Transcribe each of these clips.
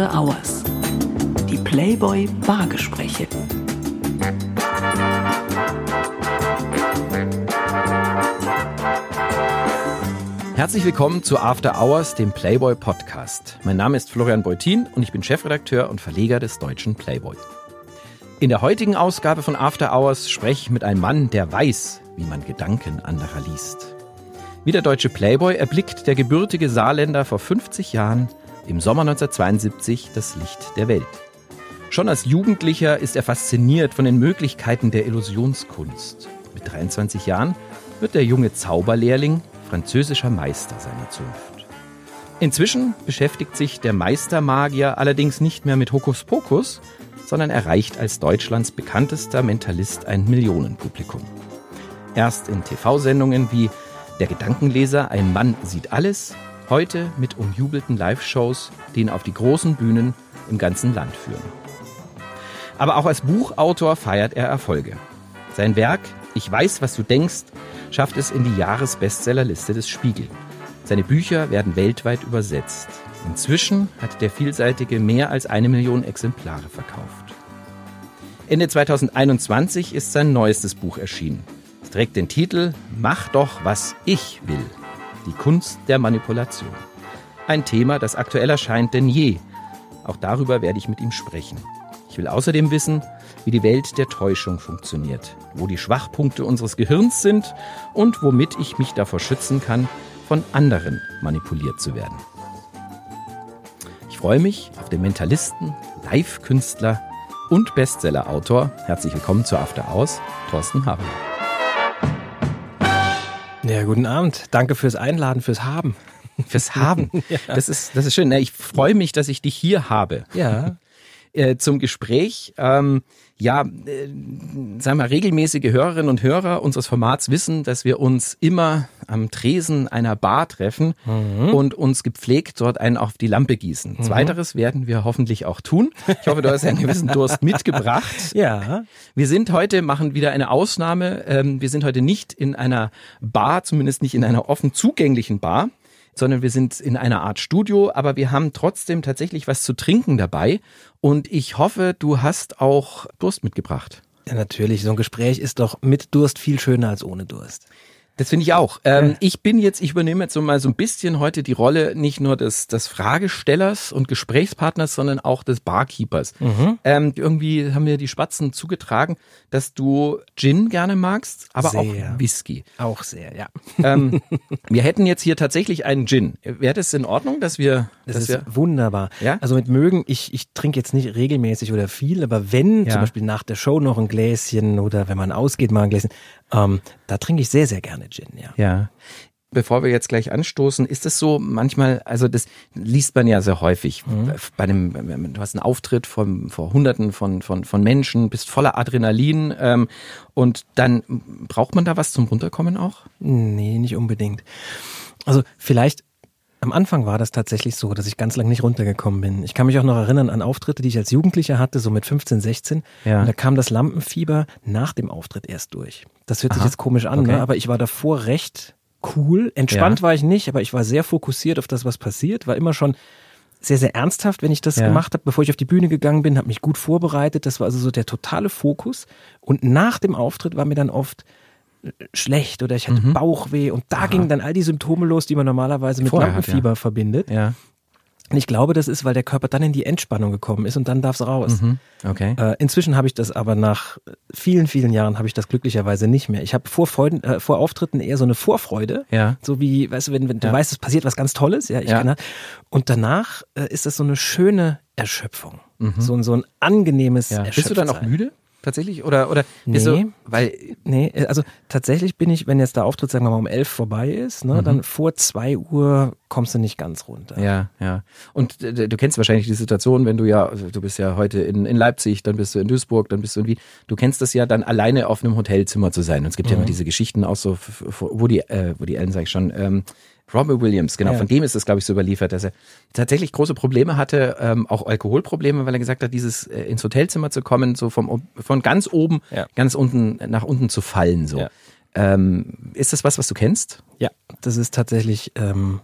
After Hours. Die Playboy Bargespräche. Herzlich willkommen zu After Hours, dem Playboy Podcast. Mein Name ist Florian Beutin und ich bin Chefredakteur und Verleger des deutschen Playboy. In der heutigen Ausgabe von After Hours spreche ich mit einem Mann, der weiß, wie man Gedanken anderer liest. Wie der deutsche Playboy erblickt der gebürtige Saarländer vor 50 Jahren im Sommer 1972 das Licht der Welt. Schon als Jugendlicher ist er fasziniert von den Möglichkeiten der Illusionskunst. Mit 23 Jahren wird der junge Zauberlehrling französischer Meister seiner Zunft. Inzwischen beschäftigt sich der Meistermagier allerdings nicht mehr mit Hokuspokus, sondern erreicht als Deutschlands bekanntester Mentalist ein Millionenpublikum. Erst in TV-Sendungen wie Der Gedankenleser, ein Mann sieht alles, heute mit umjubelten Live-Shows, die ihn auf die großen Bühnen im ganzen Land führen. Aber auch als Buchautor feiert er Erfolge. Sein Werk Ich weiß, was du denkst schafft es in die Jahresbestsellerliste des Spiegel. Seine Bücher werden weltweit übersetzt. Inzwischen hat der Vielseitige mehr als eine Million Exemplare verkauft. Ende 2021 ist sein neuestes Buch erschienen. Es trägt den Titel Mach doch, was ich will. Die Kunst der Manipulation. Ein Thema, das aktueller scheint denn je. Auch darüber werde ich mit ihm sprechen. Ich will außerdem wissen, wie die Welt der Täuschung funktioniert, wo die Schwachpunkte unseres Gehirns sind und womit ich mich davor schützen kann, von anderen manipuliert zu werden. Ich freue mich auf den Mentalisten, Live-Künstler und Bestseller-Autor. Herzlich willkommen zu After Aus, Thorsten Haber. Ja, guten Abend. Danke fürs Einladen, fürs Haben. Fürs Haben. ja. Das ist, das ist schön. Ich freue mich, dass ich dich hier habe. Ja. Äh, zum Gespräch. Ähm, ja, äh, sagen wir, regelmäßige Hörerinnen und Hörer unseres Formats wissen, dass wir uns immer am Tresen einer Bar treffen mhm. und uns gepflegt dort einen auf die Lampe gießen. Mhm. Zweiteres werden wir hoffentlich auch tun. Ich hoffe, du hast einen gewissen Durst mitgebracht. Ja. Wir sind heute, machen wieder eine Ausnahme. Ähm, wir sind heute nicht in einer Bar, zumindest nicht in einer offen zugänglichen Bar, sondern wir sind in einer Art Studio, aber wir haben trotzdem tatsächlich was zu trinken dabei. Und ich hoffe, du hast auch Durst mitgebracht. Ja, natürlich. So ein Gespräch ist doch mit Durst viel schöner als ohne Durst. Das finde ich auch. Ähm, ich bin jetzt, ich übernehme jetzt so mal so ein bisschen heute die Rolle nicht nur des, des Fragestellers und Gesprächspartners, sondern auch des Barkeepers. Mhm. Ähm, irgendwie haben mir die Spatzen zugetragen, dass du Gin gerne magst, aber sehr. auch Whisky. Auch sehr, ja. Ähm, wir hätten jetzt hier tatsächlich einen Gin. Wäre das in Ordnung, dass wir... Das dass ist wir, wunderbar. Ja? Also mit mögen, ich, ich trinke jetzt nicht regelmäßig oder viel, aber wenn ja. zum Beispiel nach der Show noch ein Gläschen oder wenn man ausgeht mal ein Gläschen, ähm, da trinke ich sehr, sehr gerne Gin, ja. Ja. Bevor wir jetzt gleich anstoßen, ist es so manchmal, also das liest man ja sehr häufig. Mhm. Bei einem, du hast einen Auftritt von, vor Hunderten von, von, von Menschen, bist voller Adrenalin ähm, und dann braucht man da was zum Runterkommen auch? Nee, nicht unbedingt. Also vielleicht am Anfang war das tatsächlich so, dass ich ganz lang nicht runtergekommen bin. Ich kann mich auch noch erinnern an Auftritte, die ich als Jugendlicher hatte, so mit 15, 16. Ja. Und da kam das Lampenfieber nach dem Auftritt erst durch. Das hört Aha. sich jetzt komisch an, okay. ne? aber ich war davor recht cool. Entspannt ja. war ich nicht, aber ich war sehr fokussiert auf das, was passiert. War immer schon sehr, sehr ernsthaft, wenn ich das ja. gemacht habe, bevor ich auf die Bühne gegangen bin, habe mich gut vorbereitet. Das war also so der totale Fokus. Und nach dem Auftritt war mir dann oft schlecht oder ich hatte mhm. Bauchweh und da Aha. gingen dann all die Symptome los, die man normalerweise mit Vorher Lampenfieber hat, ja. verbindet. Ja. Und ich glaube, das ist, weil der Körper dann in die Entspannung gekommen ist und dann darf es raus. Mhm. Okay. Äh, inzwischen habe ich das aber nach vielen, vielen Jahren habe ich das glücklicherweise nicht mehr. Ich habe vor, Freuden, äh, vor Auftritten eher so eine Vorfreude. Ja. So wie, weißt du, wenn, wenn du weißt, es passiert was ganz Tolles, ja, ich ja. kann Und danach äh, ist das so eine schöne Erschöpfung. Mhm. So, so ein angenehmes ja. Bist du dann auch müde? Tatsächlich? Oder, oder nee, du, weil, nee, also tatsächlich bin ich, wenn jetzt der Auftritt, sagen wir mal, um elf vorbei ist, ne, mhm. dann vor zwei Uhr kommst du nicht ganz runter. Ja, ja. Und äh, du kennst wahrscheinlich die Situation, wenn du ja, also du bist ja heute in, in Leipzig, dann bist du in Duisburg, dann bist du irgendwie, du kennst das ja dann alleine auf einem Hotelzimmer zu sein. Und es gibt mhm. ja immer diese Geschichten auch so, wo die, äh, wo die Ellen, sag ich schon, ähm, Robert Williams, genau, ja. von dem ist es, glaube ich, so überliefert, dass er tatsächlich große Probleme hatte, ähm, auch Alkoholprobleme, weil er gesagt hat, dieses äh, ins Hotelzimmer zu kommen, so vom von ganz oben, ja. ganz unten nach unten zu fallen. So. Ja. Ähm, ist das was, was du kennst? Ja, das ist tatsächlich ähm,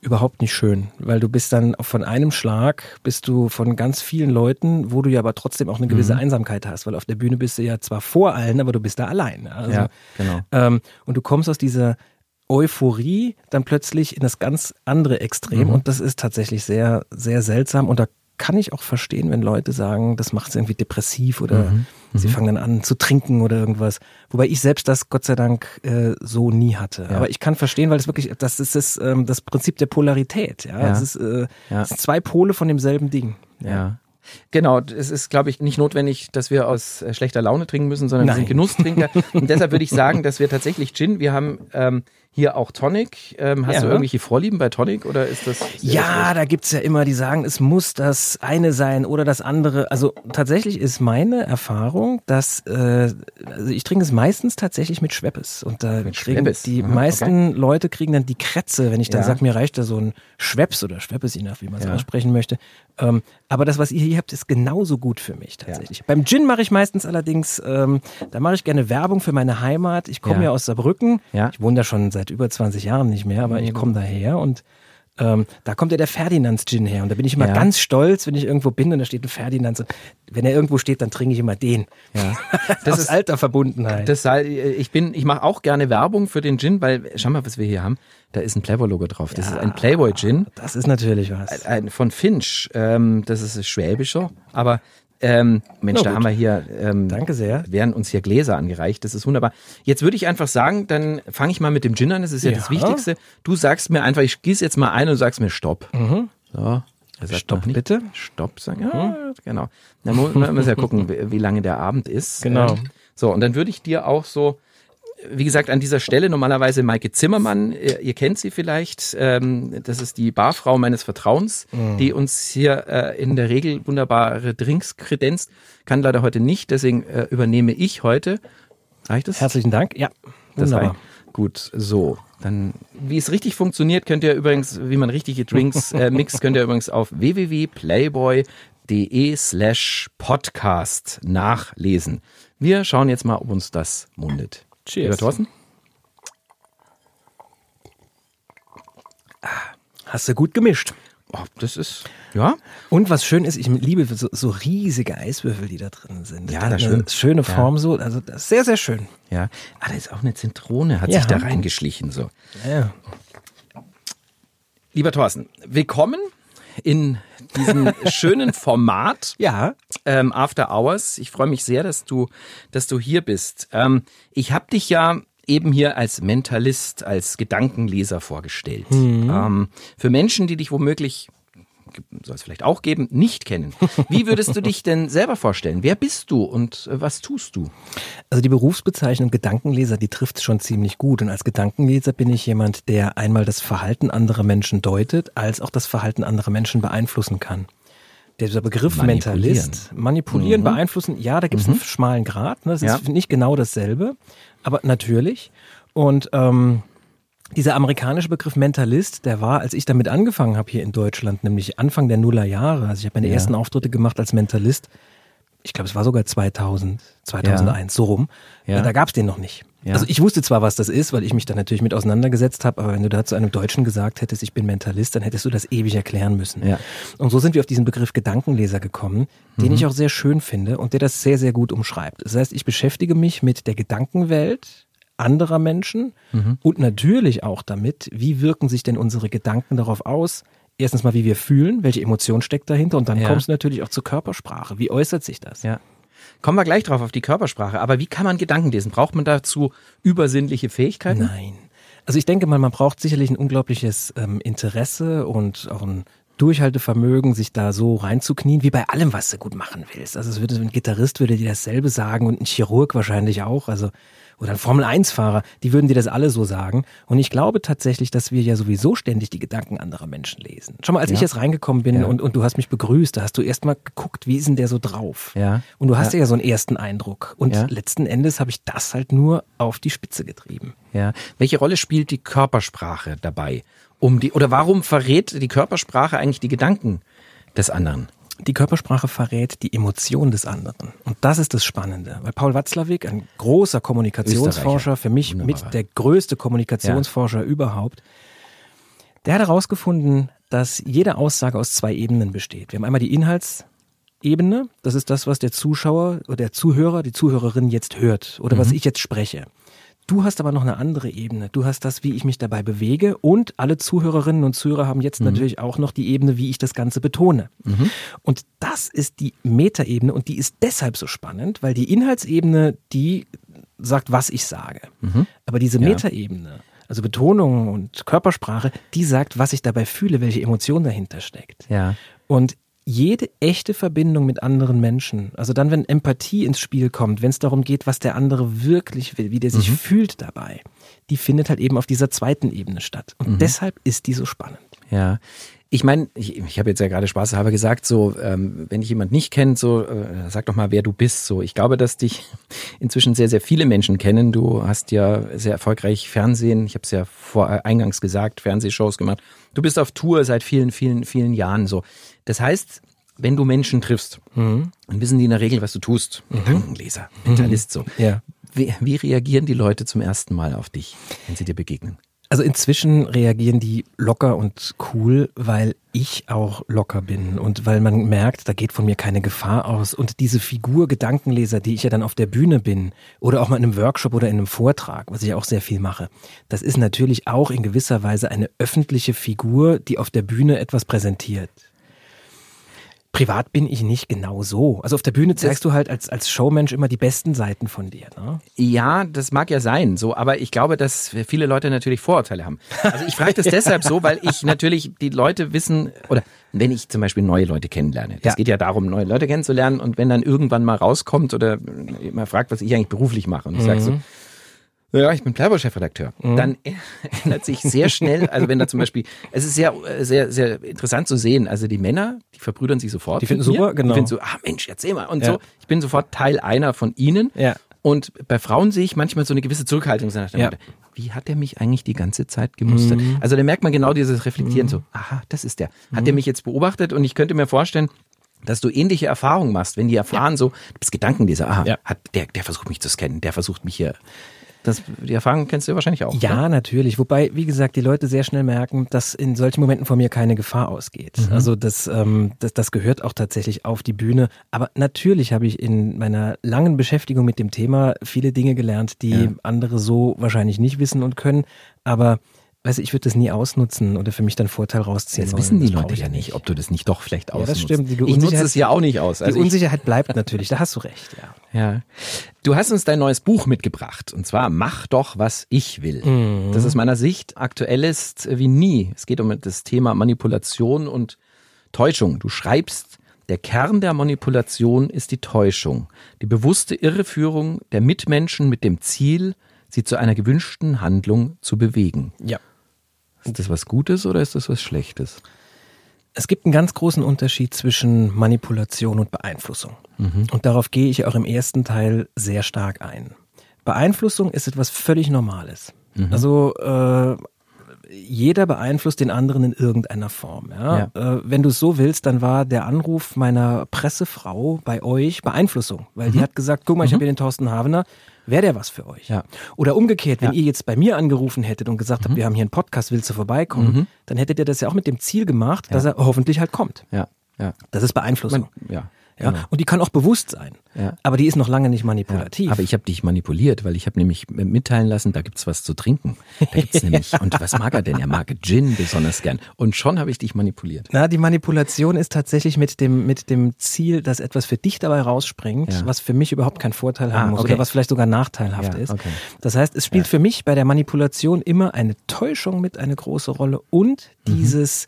überhaupt nicht schön, weil du bist dann von einem Schlag, bist du von ganz vielen Leuten, wo du ja aber trotzdem auch eine gewisse mhm. Einsamkeit hast, weil auf der Bühne bist du ja zwar vor allen, aber du bist da allein. Also, ja, genau. Ähm, und du kommst aus dieser Euphorie dann plötzlich in das ganz andere Extrem mhm. und das ist tatsächlich sehr, sehr seltsam und da kann ich auch verstehen, wenn Leute sagen, das macht es irgendwie depressiv oder mhm. sie mhm. fangen dann an zu trinken oder irgendwas. Wobei ich selbst das Gott sei Dank äh, so nie hatte. Ja. Aber ich kann verstehen, weil das wirklich, das ist das, ähm, das Prinzip der Polarität. Ja, ja. Es, ist, äh, ja. es sind zwei Pole von demselben Ding. ja. ja. Genau, es ist, glaube ich, nicht notwendig, dass wir aus äh, schlechter Laune trinken müssen, sondern Nein. wir sind Genusstrinker. Und deshalb würde ich sagen, dass wir tatsächlich Gin, wir haben ähm, hier auch Tonic. Ähm, hast ja. du irgendwelche Vorlieben bei Tonic oder ist das? Ja, da gibt's ja immer, die sagen, es muss das eine sein oder das andere. Also tatsächlich ist meine Erfahrung, dass äh, also ich trinke es meistens tatsächlich mit Schweppes. Und da mit kriegen Schweppes. die Aha, meisten okay. Leute kriegen dann die Krätze, wenn ich dann ja. sage, mir reicht da so ein Schweppes oder Schweppes, je nach wie man es ja. aussprechen möchte. Ähm, aber das, was ihr hier habt, ist genauso gut für mich tatsächlich. Ja. Beim Gin mache ich meistens allerdings, ähm, da mache ich gerne Werbung für meine Heimat. Ich komme ja. aus Saarbrücken. Ja. Ich wohne da schon seit seit über 20 Jahren nicht mehr, aber ich mhm. komme daher und ähm, da kommt ja der Ferdinands Gin her und da bin ich immer ja. ganz stolz, wenn ich irgendwo bin und da steht ein Ferdinands. Wenn er irgendwo steht, dann trinke ich immer den. Ja. Das Aus ist alter Verbundenheit. Das, ich bin, ich mache auch gerne Werbung für den Gin, weil schau mal, was wir hier haben. Da ist ein Playboy-Logo drauf. Das ja, ist ein Playboy Gin. Das ist natürlich was. Ein, von Finch. Ähm, das ist schwäbischer, aber ähm, Mensch, da haben wir hier. Ähm, Danke sehr. Werden uns hier Gläser angereicht. Das ist wunderbar. Jetzt würde ich einfach sagen, dann fange ich mal mit dem Gin an. Das ist ja, ja, das Wichtigste. Du sagst mir einfach, ich gieße jetzt mal ein und sagst mir Stopp. Mhm. So. Stopp bitte. Stopp sagen. Ja, mhm. genau. Dann muss man ja gucken, wie lange der Abend ist. Genau. Ähm, so, und dann würde ich dir auch so wie gesagt, an dieser Stelle normalerweise Maike Zimmermann, ihr, ihr kennt sie vielleicht, ähm, das ist die Barfrau meines Vertrauens, mhm. die uns hier äh, in der Regel wunderbare Drinks kredenzt, kann leider heute nicht, deswegen äh, übernehme ich heute. Reicht es? Herzlichen Dank, ja. Wunderbar. Gut, so. Dann, wie es richtig funktioniert, könnt ihr übrigens, wie man richtige Drinks äh, mixt, könnt ihr übrigens auf www.playboy.de slash podcast nachlesen. Wir schauen jetzt mal, ob uns das mundet. Cheers. Lieber Thorsten? Ah, hast du gut gemischt. Oh, das ist, ja. Und was schön ist, ich liebe so, so riesige Eiswürfel, die da drin sind. Ja, das schön. Schöne Form ja. so, also das sehr, sehr schön. Ja. Ah, da ist auch eine Zitrone, hat ja. sich da reingeschlichen, so. Ja. Lieber Thorsten, willkommen in diesem schönen Format. Ja. Ähm, After Hours. Ich freue mich sehr, dass du, dass du hier bist. Ähm, ich habe dich ja eben hier als Mentalist, als Gedankenleser vorgestellt. Mhm. Ähm, für Menschen, die dich womöglich soll es vielleicht auch geben, nicht kennen. Wie würdest du dich denn selber vorstellen? Wer bist du und äh, was tust du? Also die Berufsbezeichnung Gedankenleser, die trifft schon ziemlich gut. Und als Gedankenleser bin ich jemand, der einmal das Verhalten anderer Menschen deutet, als auch das Verhalten anderer Menschen beeinflussen kann. Dieser Begriff manipulieren. Mentalist, manipulieren, mhm. beeinflussen, ja, da gibt es mhm. einen schmalen Grad. Ne? Das ja. ist nicht genau dasselbe, aber natürlich. Und ähm, dieser amerikanische Begriff Mentalist, der war, als ich damit angefangen habe hier in Deutschland, nämlich Anfang der Nullerjahre, also ich habe meine ja. ersten Auftritte gemacht als Mentalist, ich glaube, es war sogar 2000, 2001, ja. so rum, ja. da gab es den noch nicht. Also ich wusste zwar, was das ist, weil ich mich da natürlich mit auseinandergesetzt habe, aber wenn du da zu einem Deutschen gesagt hättest, ich bin Mentalist, dann hättest du das ewig erklären müssen. Und so sind wir auf diesen Begriff Gedankenleser gekommen, den mhm. ich auch sehr schön finde und der das sehr, sehr gut umschreibt. Das heißt, ich beschäftige mich mit der Gedankenwelt, anderer Menschen mhm. und natürlich auch damit, wie wirken sich denn unsere Gedanken darauf aus? Erstens mal, wie wir fühlen, welche Emotion steckt dahinter und dann ja. kommst du natürlich auch zur Körpersprache. Wie äußert sich das? Ja. Kommen wir gleich drauf auf die Körpersprache. Aber wie kann man Gedanken lesen? Braucht man dazu übersinnliche Fähigkeiten? Nein. Also ich denke mal, man braucht sicherlich ein unglaubliches ähm, Interesse und auch ein Durchhaltevermögen, sich da so reinzuknien, wie bei allem, was du gut machen willst. Also es würde ein Gitarrist würde dir dasselbe sagen und ein Chirurg wahrscheinlich auch. Also oder ein Formel-1-Fahrer, die würden dir das alle so sagen. Und ich glaube tatsächlich, dass wir ja sowieso ständig die Gedanken anderer Menschen lesen. Schon mal, als ja. ich jetzt reingekommen bin ja. und, und du hast mich begrüßt, da hast du erst mal geguckt, wie ist denn der so drauf? Ja. Und du hast ja, ja so einen ersten Eindruck. Und letzten Endes habe ich das halt nur auf die Spitze getrieben. Ja. Welche Rolle spielt die Körpersprache dabei? Um die, oder warum verrät die Körpersprache eigentlich die Gedanken des anderen? Die Körpersprache verrät die Emotion des anderen. Und das ist das Spannende. Weil Paul Watzlawick, ein großer Kommunikationsforscher, für mich Wunderbar. mit der größte Kommunikationsforscher ja. überhaupt, Der hat herausgefunden, dass jede Aussage aus zwei Ebenen besteht. Wir haben einmal die Inhaltsebene, das ist das, was der Zuschauer oder der Zuhörer, die Zuhörerin jetzt hört oder mhm. was ich jetzt spreche. Du hast aber noch eine andere Ebene. Du hast das, wie ich mich dabei bewege und alle Zuhörerinnen und Zuhörer haben jetzt mhm. natürlich auch noch die Ebene, wie ich das Ganze betone. Mhm. Und das ist die Metaebene und die ist deshalb so spannend, weil die Inhaltsebene, die sagt, was ich sage. Mhm. Aber diese ja. Metaebene, also Betonung und Körpersprache, die sagt, was ich dabei fühle, welche Emotion dahinter steckt. Ja. Und jede echte Verbindung mit anderen Menschen, also dann, wenn Empathie ins Spiel kommt, wenn es darum geht, was der andere wirklich will, wie der sich mhm. fühlt dabei, die findet halt eben auf dieser zweiten Ebene statt. Und mhm. deshalb ist die so spannend. Ja. Ich meine, ich, ich habe jetzt ja gerade spaßhalber gesagt, so ähm, wenn ich jemand nicht kennt, so äh, sag doch mal, wer du bist. So, ich glaube, dass dich inzwischen sehr, sehr viele Menschen kennen. Du hast ja sehr erfolgreich Fernsehen. Ich habe es ja vor äh, eingangs gesagt, Fernsehshows gemacht. Du bist auf Tour seit vielen, vielen, vielen Jahren. So, das heißt, wenn du Menschen triffst, mhm. dann wissen die in der Regel, was du tust. Mhm. Gedankenleser, Mentalist, so. Ja. Wie, wie reagieren die Leute zum ersten Mal auf dich, wenn sie dir begegnen? Also inzwischen reagieren die locker und cool, weil ich auch locker bin und weil man merkt, da geht von mir keine Gefahr aus. Und diese Figur Gedankenleser, die ich ja dann auf der Bühne bin oder auch mal in einem Workshop oder in einem Vortrag, was ich auch sehr viel mache, das ist natürlich auch in gewisser Weise eine öffentliche Figur, die auf der Bühne etwas präsentiert. Privat bin ich nicht genau so. Also auf der Bühne zeigst das, du halt als, als Showmensch immer die besten Seiten von dir. Ne? Ja, das mag ja sein, so, aber ich glaube, dass viele Leute natürlich Vorurteile haben. Also ich frage das deshalb so, weil ich natürlich die Leute wissen, oder wenn ich zum Beispiel neue Leute kennenlerne. Es ja. geht ja darum, neue Leute kennenzulernen und wenn dann irgendwann mal rauskommt oder man fragt, was ich eigentlich beruflich mache und ich mhm. sage so, ja, ich bin Playboy-Chefredakteur. Mhm. Dann ändert sich sehr schnell, also wenn da zum Beispiel, es ist sehr, sehr, sehr interessant zu sehen, also die Männer, die verbrüdern sich sofort. Die finden super, genau. Die finden so, ah Mensch, erzähl mal. Und ja. so, ich bin sofort Teil einer von ihnen. Ja. Und bei Frauen sehe ich manchmal so eine gewisse Zurückhaltung. Ja. Wie hat der mich eigentlich die ganze Zeit gemustert? Mhm. Also da merkt man genau dieses Reflektieren mhm. so, aha, das ist der. Hat mhm. der mich jetzt beobachtet? Und ich könnte mir vorstellen, dass du ähnliche Erfahrungen machst, wenn die erfahren ja. so, du bist Gedankenleser, aha, ja. hat, der, der versucht mich zu scannen, der versucht mich hier das, die Erfahrung kennst du wahrscheinlich auch. Ja, oder? natürlich. Wobei, wie gesagt, die Leute sehr schnell merken, dass in solchen Momenten von mir keine Gefahr ausgeht. Mhm. Also das, ähm, das, das gehört auch tatsächlich auf die Bühne. Aber natürlich habe ich in meiner langen Beschäftigung mit dem Thema viele Dinge gelernt, die ja. andere so wahrscheinlich nicht wissen und können. Aber Weißt du, ich würde das nie ausnutzen oder für mich dann Vorteil rausziehen. Jetzt wissen die Leute ja nicht, ob du das nicht doch vielleicht ausnutzt. Ja, das stimmt. Die ich nutze es ja auch nicht aus. Also die Unsicherheit bleibt natürlich, da hast du recht, ja. Ja. Du hast uns dein neues Buch mitgebracht und zwar Mach doch, was ich will. Mhm. Das aus meiner Sicht aktuell ist wie nie. Es geht um das Thema Manipulation und Täuschung. Du schreibst, der Kern der Manipulation ist die Täuschung, die bewusste Irreführung der Mitmenschen mit dem Ziel, sie zu einer gewünschten Handlung zu bewegen. Ja. Ist das was Gutes oder ist das was Schlechtes? Es gibt einen ganz großen Unterschied zwischen Manipulation und Beeinflussung. Mhm. Und darauf gehe ich auch im ersten Teil sehr stark ein. Beeinflussung ist etwas völlig Normales. Mhm. Also äh, jeder beeinflusst den anderen in irgendeiner Form. Ja? ja. Äh, wenn du es so willst, dann war der Anruf meiner Pressefrau bei euch Beeinflussung, weil mhm. die hat gesagt, guck mal, ich mhm. habe hier den Thorsten Havener, wäre der was für euch? Ja. Oder umgekehrt, wenn ja. ihr jetzt bei mir angerufen hättet und gesagt habt, mhm. wir haben hier einen Podcast, willst du vorbeikommen, mhm. dann hättet ihr das ja auch mit dem Ziel gemacht, dass er hoffentlich halt kommt. Ja. Ja. Das ist Beeinflussung. Man, ja. Ja, genau. und die kann auch bewusst sein. Ja. Aber die ist noch lange nicht manipulativ. Ja, aber ich habe dich manipuliert, weil ich habe nämlich mitteilen lassen, da gibt's was zu trinken. Da gibt's nämlich, und was mag er denn? Er mag Gin besonders gern. Und schon habe ich dich manipuliert. Na, die Manipulation ist tatsächlich mit dem, mit dem Ziel, dass etwas für dich dabei rausspringt, ja. was für mich überhaupt keinen Vorteil haben ah, muss okay. oder was vielleicht sogar nachteilhaft ist. Okay. Das heißt, es spielt für mich bei der Manipulation immer eine Täuschung mit eine große Rolle und mhm. dieses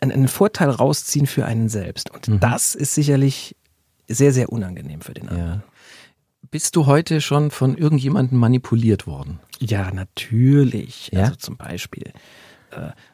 einen Vorteil rausziehen für einen selbst. Und mhm. das ist sicherlich sehr, sehr unangenehm für den anderen. Ja. Bist du heute schon von irgendjemandem manipuliert worden? Ja, natürlich. Ja? Also zum Beispiel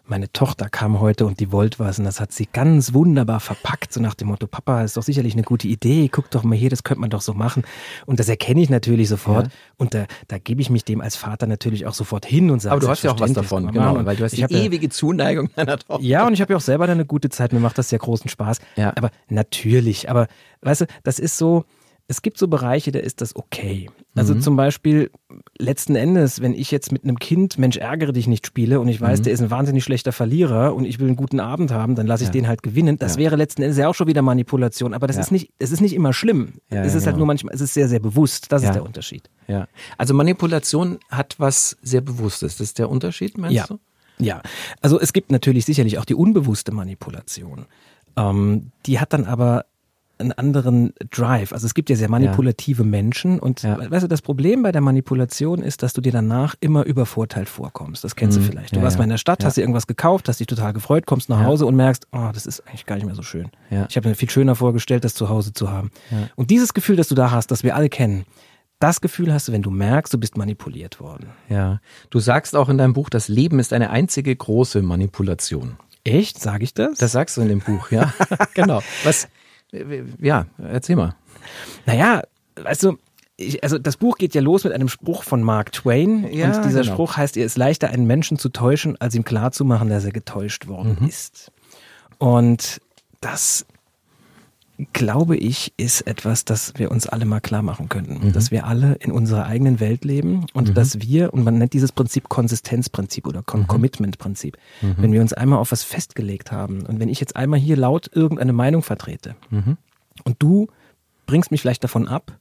meine Tochter kam heute und die wollte was und das hat sie ganz wunderbar verpackt, so nach dem Motto, Papa, ist doch sicherlich eine gute Idee, guck doch mal hier, das könnte man doch so machen. Und das erkenne ich natürlich sofort ja. und da, da gebe ich mich dem als Vater natürlich auch sofort hin und sage, Aber du hast ja auch was davon, genau, weil du hast die ewige Zuneigung deiner Tochter. Ja, und ich habe ja auch selber eine gute Zeit, mir macht das sehr großen Spaß. Ja. Aber natürlich, aber weißt du, das ist so, es gibt so Bereiche, da ist das okay. Also mhm. zum Beispiel letzten Endes, wenn ich jetzt mit einem Kind Mensch ärgere dich nicht spiele und ich weiß, mhm. der ist ein wahnsinnig schlechter Verlierer und ich will einen guten Abend haben, dann lasse ich ja. den halt gewinnen. Das ja. wäre letzten Endes ja auch schon wieder Manipulation, aber das ja. ist nicht, es ist nicht immer schlimm. es ist halt genau. nur manchmal, es ist sehr, sehr bewusst. Das ist der Unterschied. Ja. Also Manipulation hat was sehr Bewusstes. Das ist der Unterschied, meinst ja. du? Ja. Also es gibt natürlich sicherlich auch die unbewusste Manipulation. Ähm, die hat dann aber einen anderen Drive. Also es gibt ja sehr manipulative ja. Menschen und ja. weißt du, das Problem bei der Manipulation ist, dass du dir danach immer übervorteilt vorkommst. Das kennst mhm. du vielleicht. Du ja, warst mal in der Stadt, hast dir irgendwas gekauft, hast dich total gefreut, kommst nach Hause und merkst, oh, das ist eigentlich gar nicht mehr so schön. Ich habe mir viel schöner vorgestellt, das zu Hause zu haben. Und dieses Gefühl, das du da hast, das wir alle kennen, das Gefühl hast du, wenn du merkst, du bist manipuliert worden. Ja. Du sagst auch in deinem Buch, das Leben ist eine einzige große Manipulation. Echt? Sage ich das? Das sagst du in dem Buch, ja. genau. Was, ja, erzähl mal. Naja, also, ich, also das Buch geht ja los mit einem Spruch von Mark Twain. Ja, und dieser genau. Spruch heißt, es ist leichter, einen Menschen zu täuschen, als ihm klarzumachen, dass er getäuscht worden mhm. ist. Und das glaube ich, ist etwas, das wir uns alle mal klar machen könnten. Mhm. Dass wir alle in unserer eigenen Welt leben und mhm. dass wir, und man nennt dieses Prinzip Konsistenzprinzip oder mhm. Commitment-Prinzip, mhm. wenn wir uns einmal auf was festgelegt haben und wenn ich jetzt einmal hier laut irgendeine Meinung vertrete mhm. und du bringst mich vielleicht davon ab,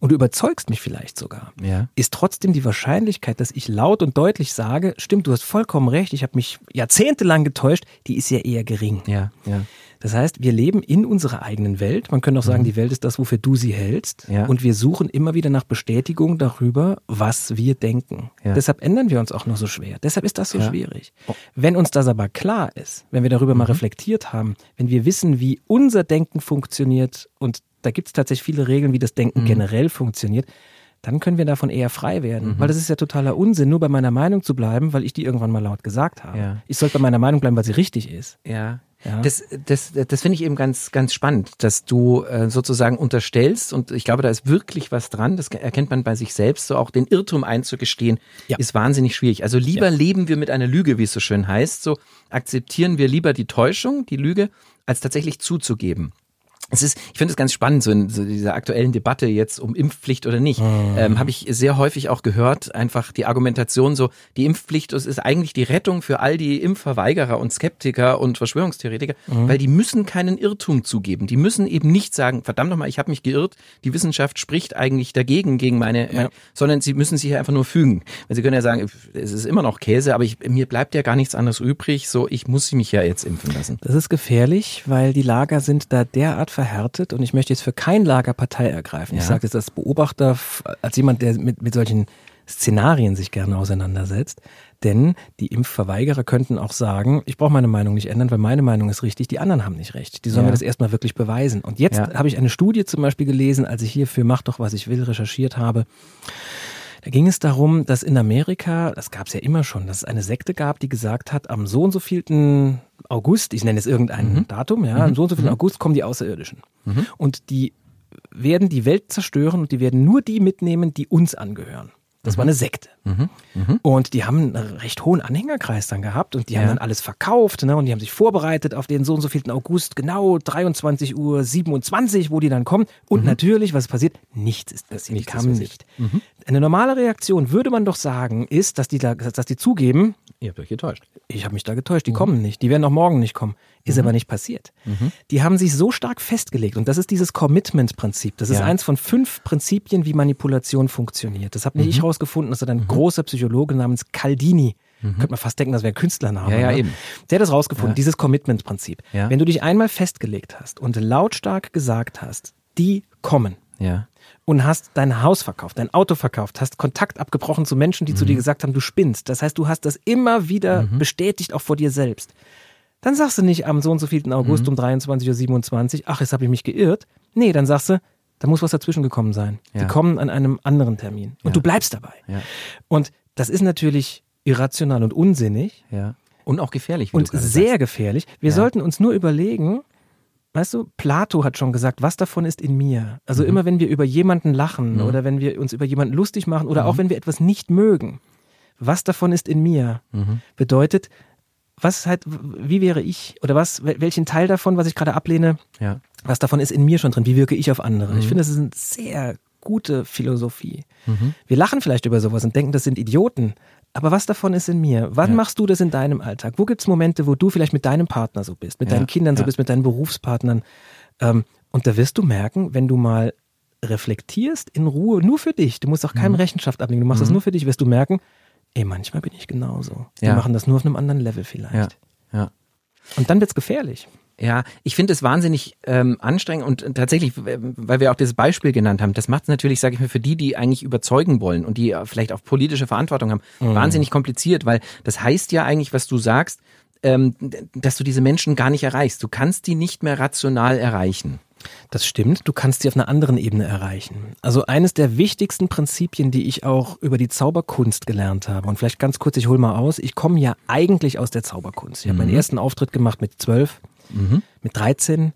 und du überzeugst mich vielleicht sogar, ja. ist trotzdem die Wahrscheinlichkeit, dass ich laut und deutlich sage, stimmt, du hast vollkommen recht, ich habe mich jahrzehntelang getäuscht, die ist ja eher gering. Ja, ja. Das heißt, wir leben in unserer eigenen Welt. Man könnte auch sagen, mhm. die Welt ist das, wofür du sie hältst. Ja. Und wir suchen immer wieder nach Bestätigung darüber, was wir denken. Ja. Deshalb ändern wir uns auch noch so schwer. Deshalb ist das so ja. schwierig. Oh. Wenn uns das aber klar ist, wenn wir darüber mhm. mal reflektiert haben, wenn wir wissen, wie unser Denken funktioniert und da gibt es tatsächlich viele Regeln, wie das Denken mhm. generell funktioniert, dann können wir davon eher frei werden. Mhm. Weil das ist ja totaler Unsinn, nur bei meiner Meinung zu bleiben, weil ich die irgendwann mal laut gesagt habe. Ja. Ich sollte bei meiner Meinung bleiben, weil sie richtig ist. Ja. Ja. Das, das, das finde ich eben ganz, ganz spannend, dass du äh, sozusagen unterstellst und ich glaube, da ist wirklich was dran. Das erkennt man bei sich selbst. So auch den Irrtum einzugestehen, ja. ist wahnsinnig schwierig. Also lieber ja. leben wir mit einer Lüge, wie es so schön heißt. So akzeptieren wir lieber die Täuschung, die Lüge, als tatsächlich zuzugeben es ist, ich finde es ganz spannend, so in so dieser aktuellen Debatte jetzt um Impfpflicht oder nicht, mhm. ähm, habe ich sehr häufig auch gehört, einfach die Argumentation so, die Impfpflicht das ist eigentlich die Rettung für all die Impfverweigerer und Skeptiker und Verschwörungstheoretiker, mhm. weil die müssen keinen Irrtum zugeben. Die müssen eben nicht sagen, verdammt nochmal, ich habe mich geirrt, die Wissenschaft spricht eigentlich dagegen, gegen meine, ja. äh, sondern sie müssen sich einfach nur fügen. Weil sie können ja sagen, es ist immer noch Käse, aber ich, mir bleibt ja gar nichts anderes übrig, so ich muss mich ja jetzt impfen lassen. Das ist gefährlich, weil die Lager sind da derart verhärtet und ich möchte jetzt für kein Lager Partei ergreifen. Ja. Ich sage das als Beobachter, als jemand, der mit, mit solchen Szenarien sich gerne auseinandersetzt. Denn die Impfverweigerer könnten auch sagen, ich brauche meine Meinung nicht ändern, weil meine Meinung ist richtig, die anderen haben nicht recht. Die sollen ja. mir das erstmal wirklich beweisen. Und jetzt ja. habe ich eine Studie zum Beispiel gelesen, als ich hier für Mach doch, was ich will, recherchiert habe. Da ging es darum, dass in Amerika, das gab es ja immer schon, dass es eine Sekte gab, die gesagt hat, am so und so vielten August, ich nenne es irgendein mhm. Datum, ja, mhm. am so und so vielten mhm. August kommen die Außerirdischen. Mhm. Und die werden die Welt zerstören und die werden nur die mitnehmen, die uns angehören. Das mhm. war eine Sekte. Mhm. Mhm. Und die haben einen recht hohen Anhängerkreis dann gehabt und die ja. haben dann alles verkauft ne? und die haben sich vorbereitet auf den so und so vielten August, genau 23 Uhr 27, wo die dann kommen. Und mhm. natürlich, was ist passiert? Nichts ist passiert. Nichts die kamen nicht. Mhm. Eine normale Reaktion, würde man doch sagen, ist, dass die, da, dass die zugeben, Ihr habt euch getäuscht. Ich habe mich da getäuscht. Die mhm. kommen nicht. Die werden auch morgen nicht kommen. Ist mhm. aber nicht passiert. Mhm. Die haben sich so stark festgelegt. Und das ist dieses Commitment-Prinzip. Das ist eins von fünf Prinzipien, wie Manipulation funktioniert. Das habe nicht ich mhm. rausgefunden. Das hat ein mhm. großer Psychologe namens Caldini. Mhm. Könnte man fast denken, das wäre ein Künstlername. Ja, ja, ne? eben. Der hat das rausgefunden, ja. dieses Commitment-Prinzip. Ja. Wenn du dich einmal festgelegt hast und lautstark gesagt hast, die kommen. Ja und hast dein Haus verkauft, dein Auto verkauft, hast Kontakt abgebrochen zu Menschen, die mhm. zu dir gesagt haben, du spinnst. Das heißt, du hast das immer wieder mhm. bestätigt, auch vor dir selbst. Dann sagst du nicht am so und so vielten August mhm. um 23.27 Uhr, ach, jetzt habe ich mich geirrt. Nee, dann sagst du, da muss was dazwischen gekommen sein. Ja. Die kommen an einem anderen Termin. Und ja. du bleibst dabei. Ja. Und das ist natürlich irrational und unsinnig. Ja. Und auch gefährlich. und sehr sagst. gefährlich. Wir sollten uns nur überlegen, Weißt du, Plato hat schon gesagt, was davon ist in mir. Also mhm. immer wenn wir über jemanden lachen mhm. oder wenn wir uns über jemanden lustig machen oder mhm. auch wenn wir etwas nicht mögen, was davon ist in mir, mhm. bedeutet, was halt, wie wäre ich oder was, welchen Teil davon, was ich gerade ablehne, ja. was davon ist in mir schon drin, wie wirke ich auf andere? Mhm. Ich finde, das ist eine sehr gute Philosophie. Mhm. Wir lachen vielleicht über sowas und denken, das sind Idioten. Aber was davon ist in mir? Wann ja. machst du das in deinem Alltag? Wo gibt es Momente, wo du vielleicht mit deinem Partner so bist, mit ja. deinen Kindern so bist, mit deinen Berufspartnern? Ähm, und da wirst du merken, wenn du mal reflektierst in Ruhe, nur für dich, du musst auch keinem mhm. Rechenschaft ablegen, du machst mhm. das nur für dich, wirst du merken, ey, manchmal bin ich genauso. Wir ja. machen das nur auf einem anderen Level vielleicht. Ja. ja. Und dann wird's gefährlich. Ja, ich finde es wahnsinnig ähm, anstrengend und tatsächlich, weil wir auch dieses Beispiel genannt haben, das macht es natürlich, sage ich mal, für die, die eigentlich überzeugen wollen und die vielleicht auch politische Verantwortung haben, mhm. wahnsinnig kompliziert, weil das heißt ja eigentlich, was du sagst, ähm, dass du diese Menschen gar nicht erreichst. Du kannst die nicht mehr rational erreichen. Das stimmt, du kannst sie auf einer anderen Ebene erreichen. Also eines der wichtigsten Prinzipien, die ich auch über die Zauberkunst gelernt habe, und vielleicht ganz kurz, ich hole mal aus, ich komme ja eigentlich aus der Zauberkunst. Ich mhm. habe meinen ersten Auftritt gemacht mit zwölf, mhm. mit 13.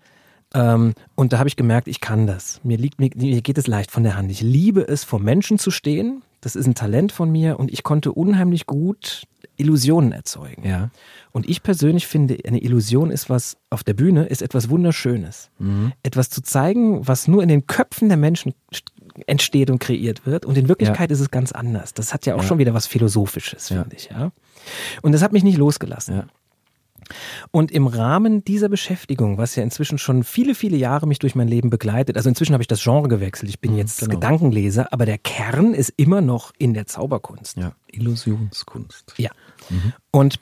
Ähm, und da habe ich gemerkt, ich kann das. Mir, liegt, mir, mir geht es leicht von der Hand. Ich liebe es, vor Menschen zu stehen. Das ist ein Talent von mir und ich konnte unheimlich gut Illusionen erzeugen. Ja. Und ich persönlich finde, eine Illusion ist was auf der Bühne, ist etwas Wunderschönes. Mhm. Etwas zu zeigen, was nur in den Köpfen der Menschen entsteht und kreiert wird. Und in Wirklichkeit ja. ist es ganz anders. Das hat ja auch ja. schon wieder was Philosophisches, finde ich. Ja. Und das hat mich nicht losgelassen. Und im Rahmen dieser Beschäftigung, was ja inzwischen schon viele, viele Jahre mich durch mein Leben begleitet, also inzwischen habe ich das Genre gewechselt, ich bin mhm, jetzt genau. Gedankenleser, aber der Kern ist immer noch in der Zauberkunst. Ja, Illusionskunst. Ja. Mhm. Und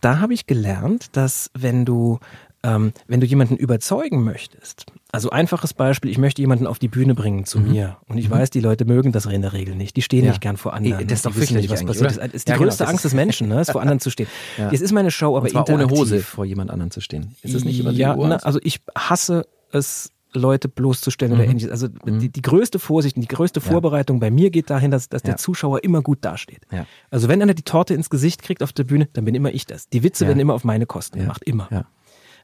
da habe ich gelernt, dass wenn du ähm, wenn du jemanden überzeugen möchtest, also einfaches Beispiel, ich möchte jemanden auf die Bühne bringen zu mhm. mir und ich mhm. weiß, die Leute mögen das in der Regel nicht, die stehen ja. nicht gern vor anderen. Das ist doch fürchterlich, was passiert. Das ist die ja, genau, größte genau, Angst des Menschen, ne, ist vor anderen zu stehen. Ja. Jetzt ist meine Show aber und ohne Hose vor jemand anderen zu stehen. Ist das nicht immer Ja, na, also ich hasse es Leute bloßzustellen mhm. oder ähnliches. Also mhm. die, die, größte Vorsicht und die größte Vorbereitung bei mir geht dahin, dass, dass der Zuschauer immer gut dasteht. Ja. Also wenn einer die Torte ins Gesicht kriegt auf der Bühne, dann bin immer ich das. Die Witze werden immer auf meine Kosten gemacht, immer.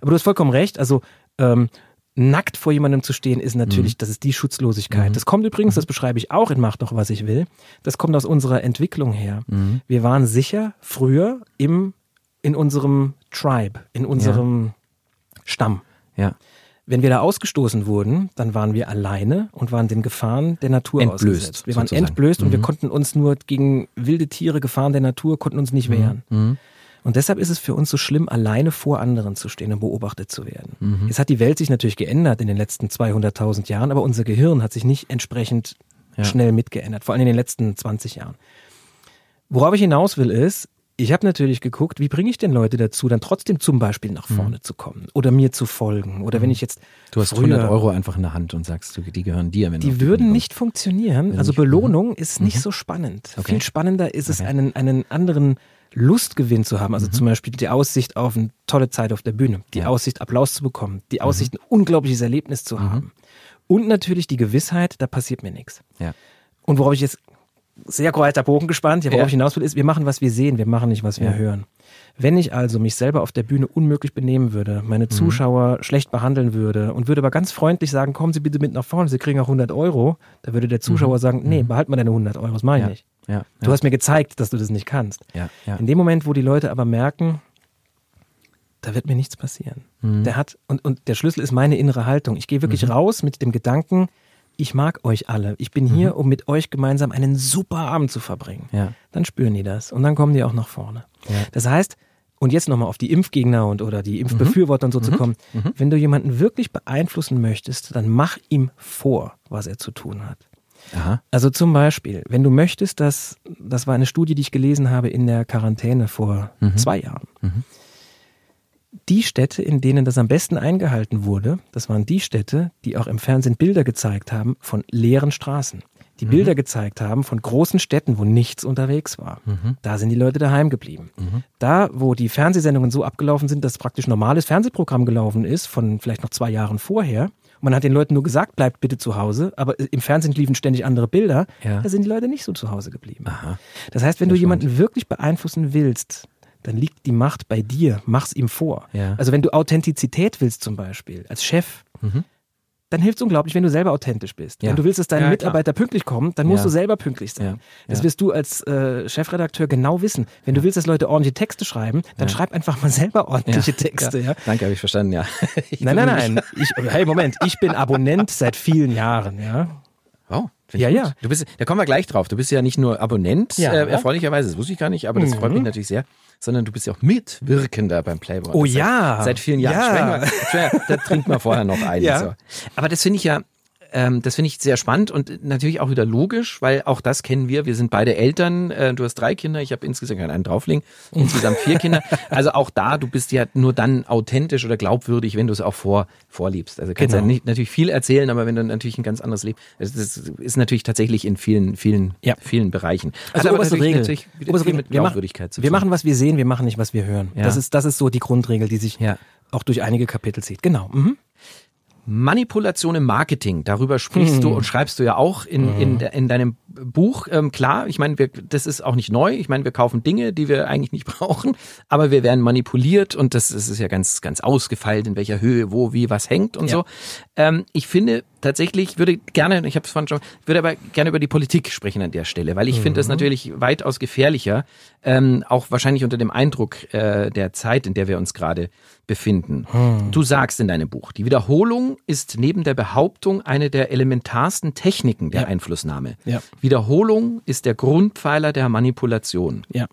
Aber du hast vollkommen recht. Also ähm, nackt vor jemandem zu stehen, ist natürlich, mhm. das ist die Schutzlosigkeit. Mhm. Das kommt übrigens, das beschreibe ich auch in Mach doch, was ich will. Das kommt aus unserer Entwicklung her. Mhm. Wir waren sicher früher im, in unserem Tribe, in unserem ja. Stamm. Ja. Wenn wir da ausgestoßen wurden, dann waren wir alleine und waren den Gefahren der Natur entblößt, ausgesetzt. Wir waren sozusagen. entblößt und wir mhm. konnten uns nur gegen wilde Tiere, Gefahren der Natur, konnten uns nicht mhm. wehren. Mhm. Und deshalb ist es für uns so schlimm, alleine vor anderen zu stehen und beobachtet zu werden. Mhm. Jetzt hat die Welt sich natürlich geändert in den letzten 200.000 Jahren, aber unser Gehirn hat sich nicht entsprechend ja. schnell mitgeändert, vor allem in den letzten 20 Jahren. Worauf ich hinaus will ist, ich habe natürlich geguckt, wie bringe ich denn Leute dazu, dann trotzdem zum Beispiel nach vorne mhm. zu kommen oder mir zu folgen. Oder mhm. wenn ich jetzt. Du hast früher, 100 Euro einfach in der Hand und sagst, die gehören dir. Wenn die würden nicht funktionieren. Also Belohnung ist nicht mhm. so spannend. Okay. Viel spannender ist es, einen, einen anderen Lustgewinn zu haben, also mhm. zum Beispiel die Aussicht auf eine tolle Zeit auf der Bühne, die ja. Aussicht, Applaus zu bekommen, die mhm. Aussicht, ein unglaubliches Erlebnis zu mhm. haben. Und natürlich die Gewissheit, da passiert mir nichts. Ja. Und worauf ich jetzt sehr breiter Bogen gespannt, ja, worauf ja. ich hinaus will, ist, wir machen, was wir sehen, wir machen nicht, was wir hören. Wenn ich also mich selber auf der Bühne unmöglich benehmen würde, meine mhm. Zuschauer schlecht behandeln würde und würde aber ganz freundlich sagen, kommen Sie bitte mit nach vorne, Sie kriegen auch 100 Euro, da würde der Zuschauer mhm. sagen, nee, mhm. behalt mal deine 100 Euro, das meine ich nicht. Ja, du hast mir gezeigt, dass du das nicht kannst. Ja, ja. In dem Moment, wo die Leute aber merken, da wird mir nichts passieren. Mhm. Der hat, und, und der Schlüssel ist meine innere Haltung. Ich gehe wirklich mhm. raus mit dem Gedanken, ich mag euch alle. Ich bin hier, mhm. um mit euch gemeinsam einen super Abend zu verbringen. Ja. Dann spüren die das und dann kommen die auch nach vorne. Ja. Das heißt, und jetzt nochmal auf die Impfgegner und oder die Impfbefürworter und so zu mhm. kommen, mhm. wenn du jemanden wirklich beeinflussen möchtest, dann mach ihm vor, was er zu tun hat. Aha. Also zum Beispiel, wenn du möchtest, dass, das war eine Studie, die ich gelesen habe in der Quarantäne vor mhm. zwei Jahren. Mhm. Die Städte, in denen das am besten eingehalten wurde, das waren die Städte, die auch im Fernsehen Bilder gezeigt haben von leeren Straßen. Die mhm. Bilder gezeigt haben von großen Städten, wo nichts unterwegs war. Mhm. Da sind die Leute daheim geblieben. Mhm. Da, wo die Fernsehsendungen so abgelaufen sind, dass praktisch normales Fernsehprogramm gelaufen ist, von vielleicht noch zwei Jahren vorher, man hat den Leuten nur gesagt, bleibt bitte zu Hause, aber im Fernsehen liefen ständig andere Bilder. Ja. Da sind die Leute nicht so zu Hause geblieben. Aha. Das heißt, wenn Sehr du jemanden spannend. wirklich beeinflussen willst, dann liegt die Macht bei dir. Mach's ihm vor. Ja. Also wenn du Authentizität willst zum Beispiel, als Chef, mhm. Dann hilft es unglaublich, wenn du selber authentisch bist. Ja. Wenn du willst, dass deine ja, Mitarbeiter klar. pünktlich kommen, dann musst ja. du selber pünktlich sein. Das wirst du als äh, Chefredakteur genau wissen. Wenn du willst, dass Leute ordentliche Texte schreiben, dann schreib einfach mal selber ordentliche Texte. Danke, habe ich verstanden, ja. Ich nein, nein, nein. Ich, hey, Moment, ich bin Abonnent seit vielen Jahren, ja. Oh, ja, ja. Du bist, da kommen wir gleich drauf. Du bist ja nicht nur Abonnent, ja. äh, erfreulicherweise, das wusste ich gar nicht, aber das mhm. freut mich natürlich sehr, sondern du bist ja auch Mitwirkender beim Playboy. Oh ja. Seit, seit vielen Jahren. Ja. da trinkt man vorher noch ein. Ja. So. Aber das finde ich ja, ähm, das finde ich sehr spannend und natürlich auch wieder logisch, weil auch das kennen wir. Wir sind beide Eltern. Äh, du hast drei Kinder, ich habe insgesamt keinen drauflegen. Insgesamt vier Kinder. Also auch da, du bist ja nur dann authentisch oder glaubwürdig, wenn du es auch vor, vorliebst. Also kannst genau. ja nicht, natürlich viel erzählen, aber wenn du natürlich ein ganz anderes Leben, also das ist natürlich tatsächlich in vielen, vielen, ja. vielen Bereichen. Also oberste Regel. Oberste Regel. Wir, machen, wir machen, was wir sehen, wir machen nicht, was wir hören. Ja. Das ist, das ist so die Grundregel, die sich ja. auch durch einige Kapitel zieht. Genau. Mhm. Manipulation im Marketing, darüber sprichst hm. du und schreibst du ja auch in, in, hm. in deinem Buch. Ähm, klar, ich meine, wir, das ist auch nicht neu. Ich meine, wir kaufen Dinge, die wir eigentlich nicht brauchen, aber wir werden manipuliert und das, das ist ja ganz, ganz ausgefeilt, in welcher Höhe, wo, wie, was hängt und ja. so. Ähm, ich finde tatsächlich, würde gerne, ich habe es vorhin schon, würde aber gerne über die Politik sprechen an der Stelle, weil ich mhm. finde das natürlich weitaus gefährlicher, ähm, auch wahrscheinlich unter dem Eindruck äh, der Zeit, in der wir uns gerade befinden. Hm. Du sagst in deinem Buch, die Wiederholung ist neben der Behauptung eine der elementarsten Techniken der ja. Einflussnahme. Ja. Wiederholung ist der Grundpfeiler der Manipulation. Ja.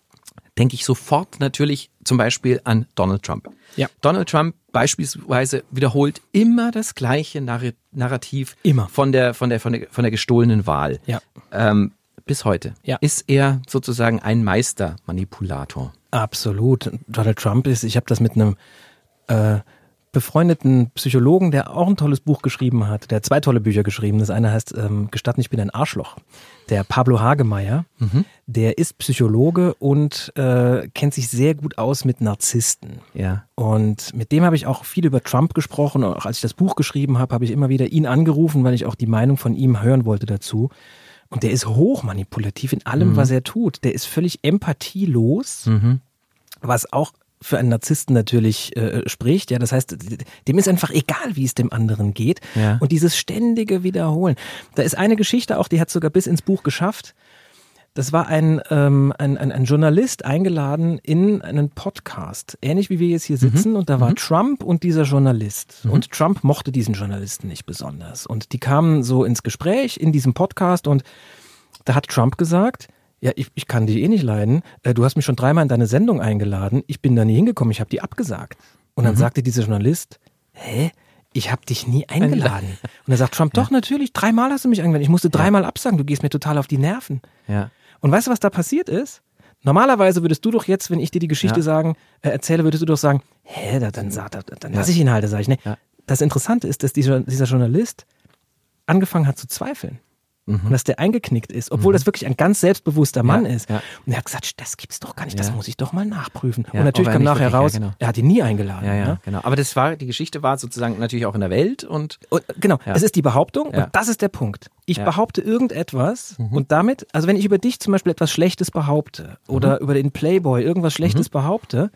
Denke ich sofort natürlich zum Beispiel an Donald Trump. Ja. Donald Trump beispielsweise wiederholt immer das gleiche Narrativ immer. von der von der von der von der gestohlenen Wahl. Ja. Ähm, bis heute. Ja. Ist er sozusagen ein Meistermanipulator? Absolut. Donald Trump ist, ich habe das mit einem äh, befreundeten Psychologen, der auch ein tolles Buch geschrieben hat. Der hat zwei tolle Bücher geschrieben. Das eine heißt ähm, Gestatten, ich bin ein Arschloch. Der Pablo Hagemeyer, mhm. der ist Psychologe und äh, kennt sich sehr gut aus mit Narzissten. Ja. Und mit dem habe ich auch viel über Trump gesprochen. Auch als ich das Buch geschrieben habe, habe ich immer wieder ihn angerufen, weil ich auch die Meinung von ihm hören wollte dazu. Und der ist hochmanipulativ in allem, mhm. was er tut. Der ist völlig empathielos. Mhm was auch für einen Narzissten natürlich äh, spricht. Ja, das heißt, dem ist einfach egal, wie es dem anderen geht. Ja. Und dieses ständige Wiederholen. Da ist eine Geschichte auch, die hat sogar bis ins Buch geschafft. Das war ein, ähm, ein, ein, ein Journalist eingeladen in einen Podcast, ähnlich wie wir jetzt hier sitzen. Mhm. Und da war mhm. Trump und dieser Journalist. Mhm. Und Trump mochte diesen Journalisten nicht besonders. Und die kamen so ins Gespräch in diesem Podcast und da hat Trump gesagt, ja, ich, ich kann die eh nicht leiden. Äh, du hast mich schon dreimal in deine Sendung eingeladen. Ich bin da nie hingekommen, ich habe die abgesagt. Und dann mhm. sagte dieser Journalist, hä? Ich habe dich nie eingeladen. Und er sagt Trump, doch, ja. natürlich, dreimal hast du mich eingeladen. Ich musste dreimal ja. absagen, du gehst mir total auf die Nerven. Ja. Und weißt du, was da passiert ist? Normalerweise würdest du doch jetzt, wenn ich dir die Geschichte ja. sagen, äh, erzähle, würdest du doch sagen, hä, da, dann, dann, dann, dann lass ich ihn halt, sag ich, ne? Das Interessante ist, dass dieser, dieser Journalist angefangen hat zu zweifeln. Mhm. Und dass der eingeknickt ist, obwohl mhm. das wirklich ein ganz selbstbewusster Mann ja, ist. Ja. Und er hat gesagt, das gibt's doch gar nicht, das muss ich doch mal nachprüfen. und natürlich kam nachher wirklich, raus, genau. er hat ihn nie eingeladen. Ja, ja, ne? genau. Aber das war, die Geschichte war sozusagen natürlich auch in der Welt und. und genau, es ist die Behauptung und das ist der Punkt. Ich behaupte irgendetwas mhm. und damit, also wenn ich über dich zum Beispiel etwas Schlechtes behaupte oder mhm. über den Playboy irgendwas Schlechtes mhm. behaupte,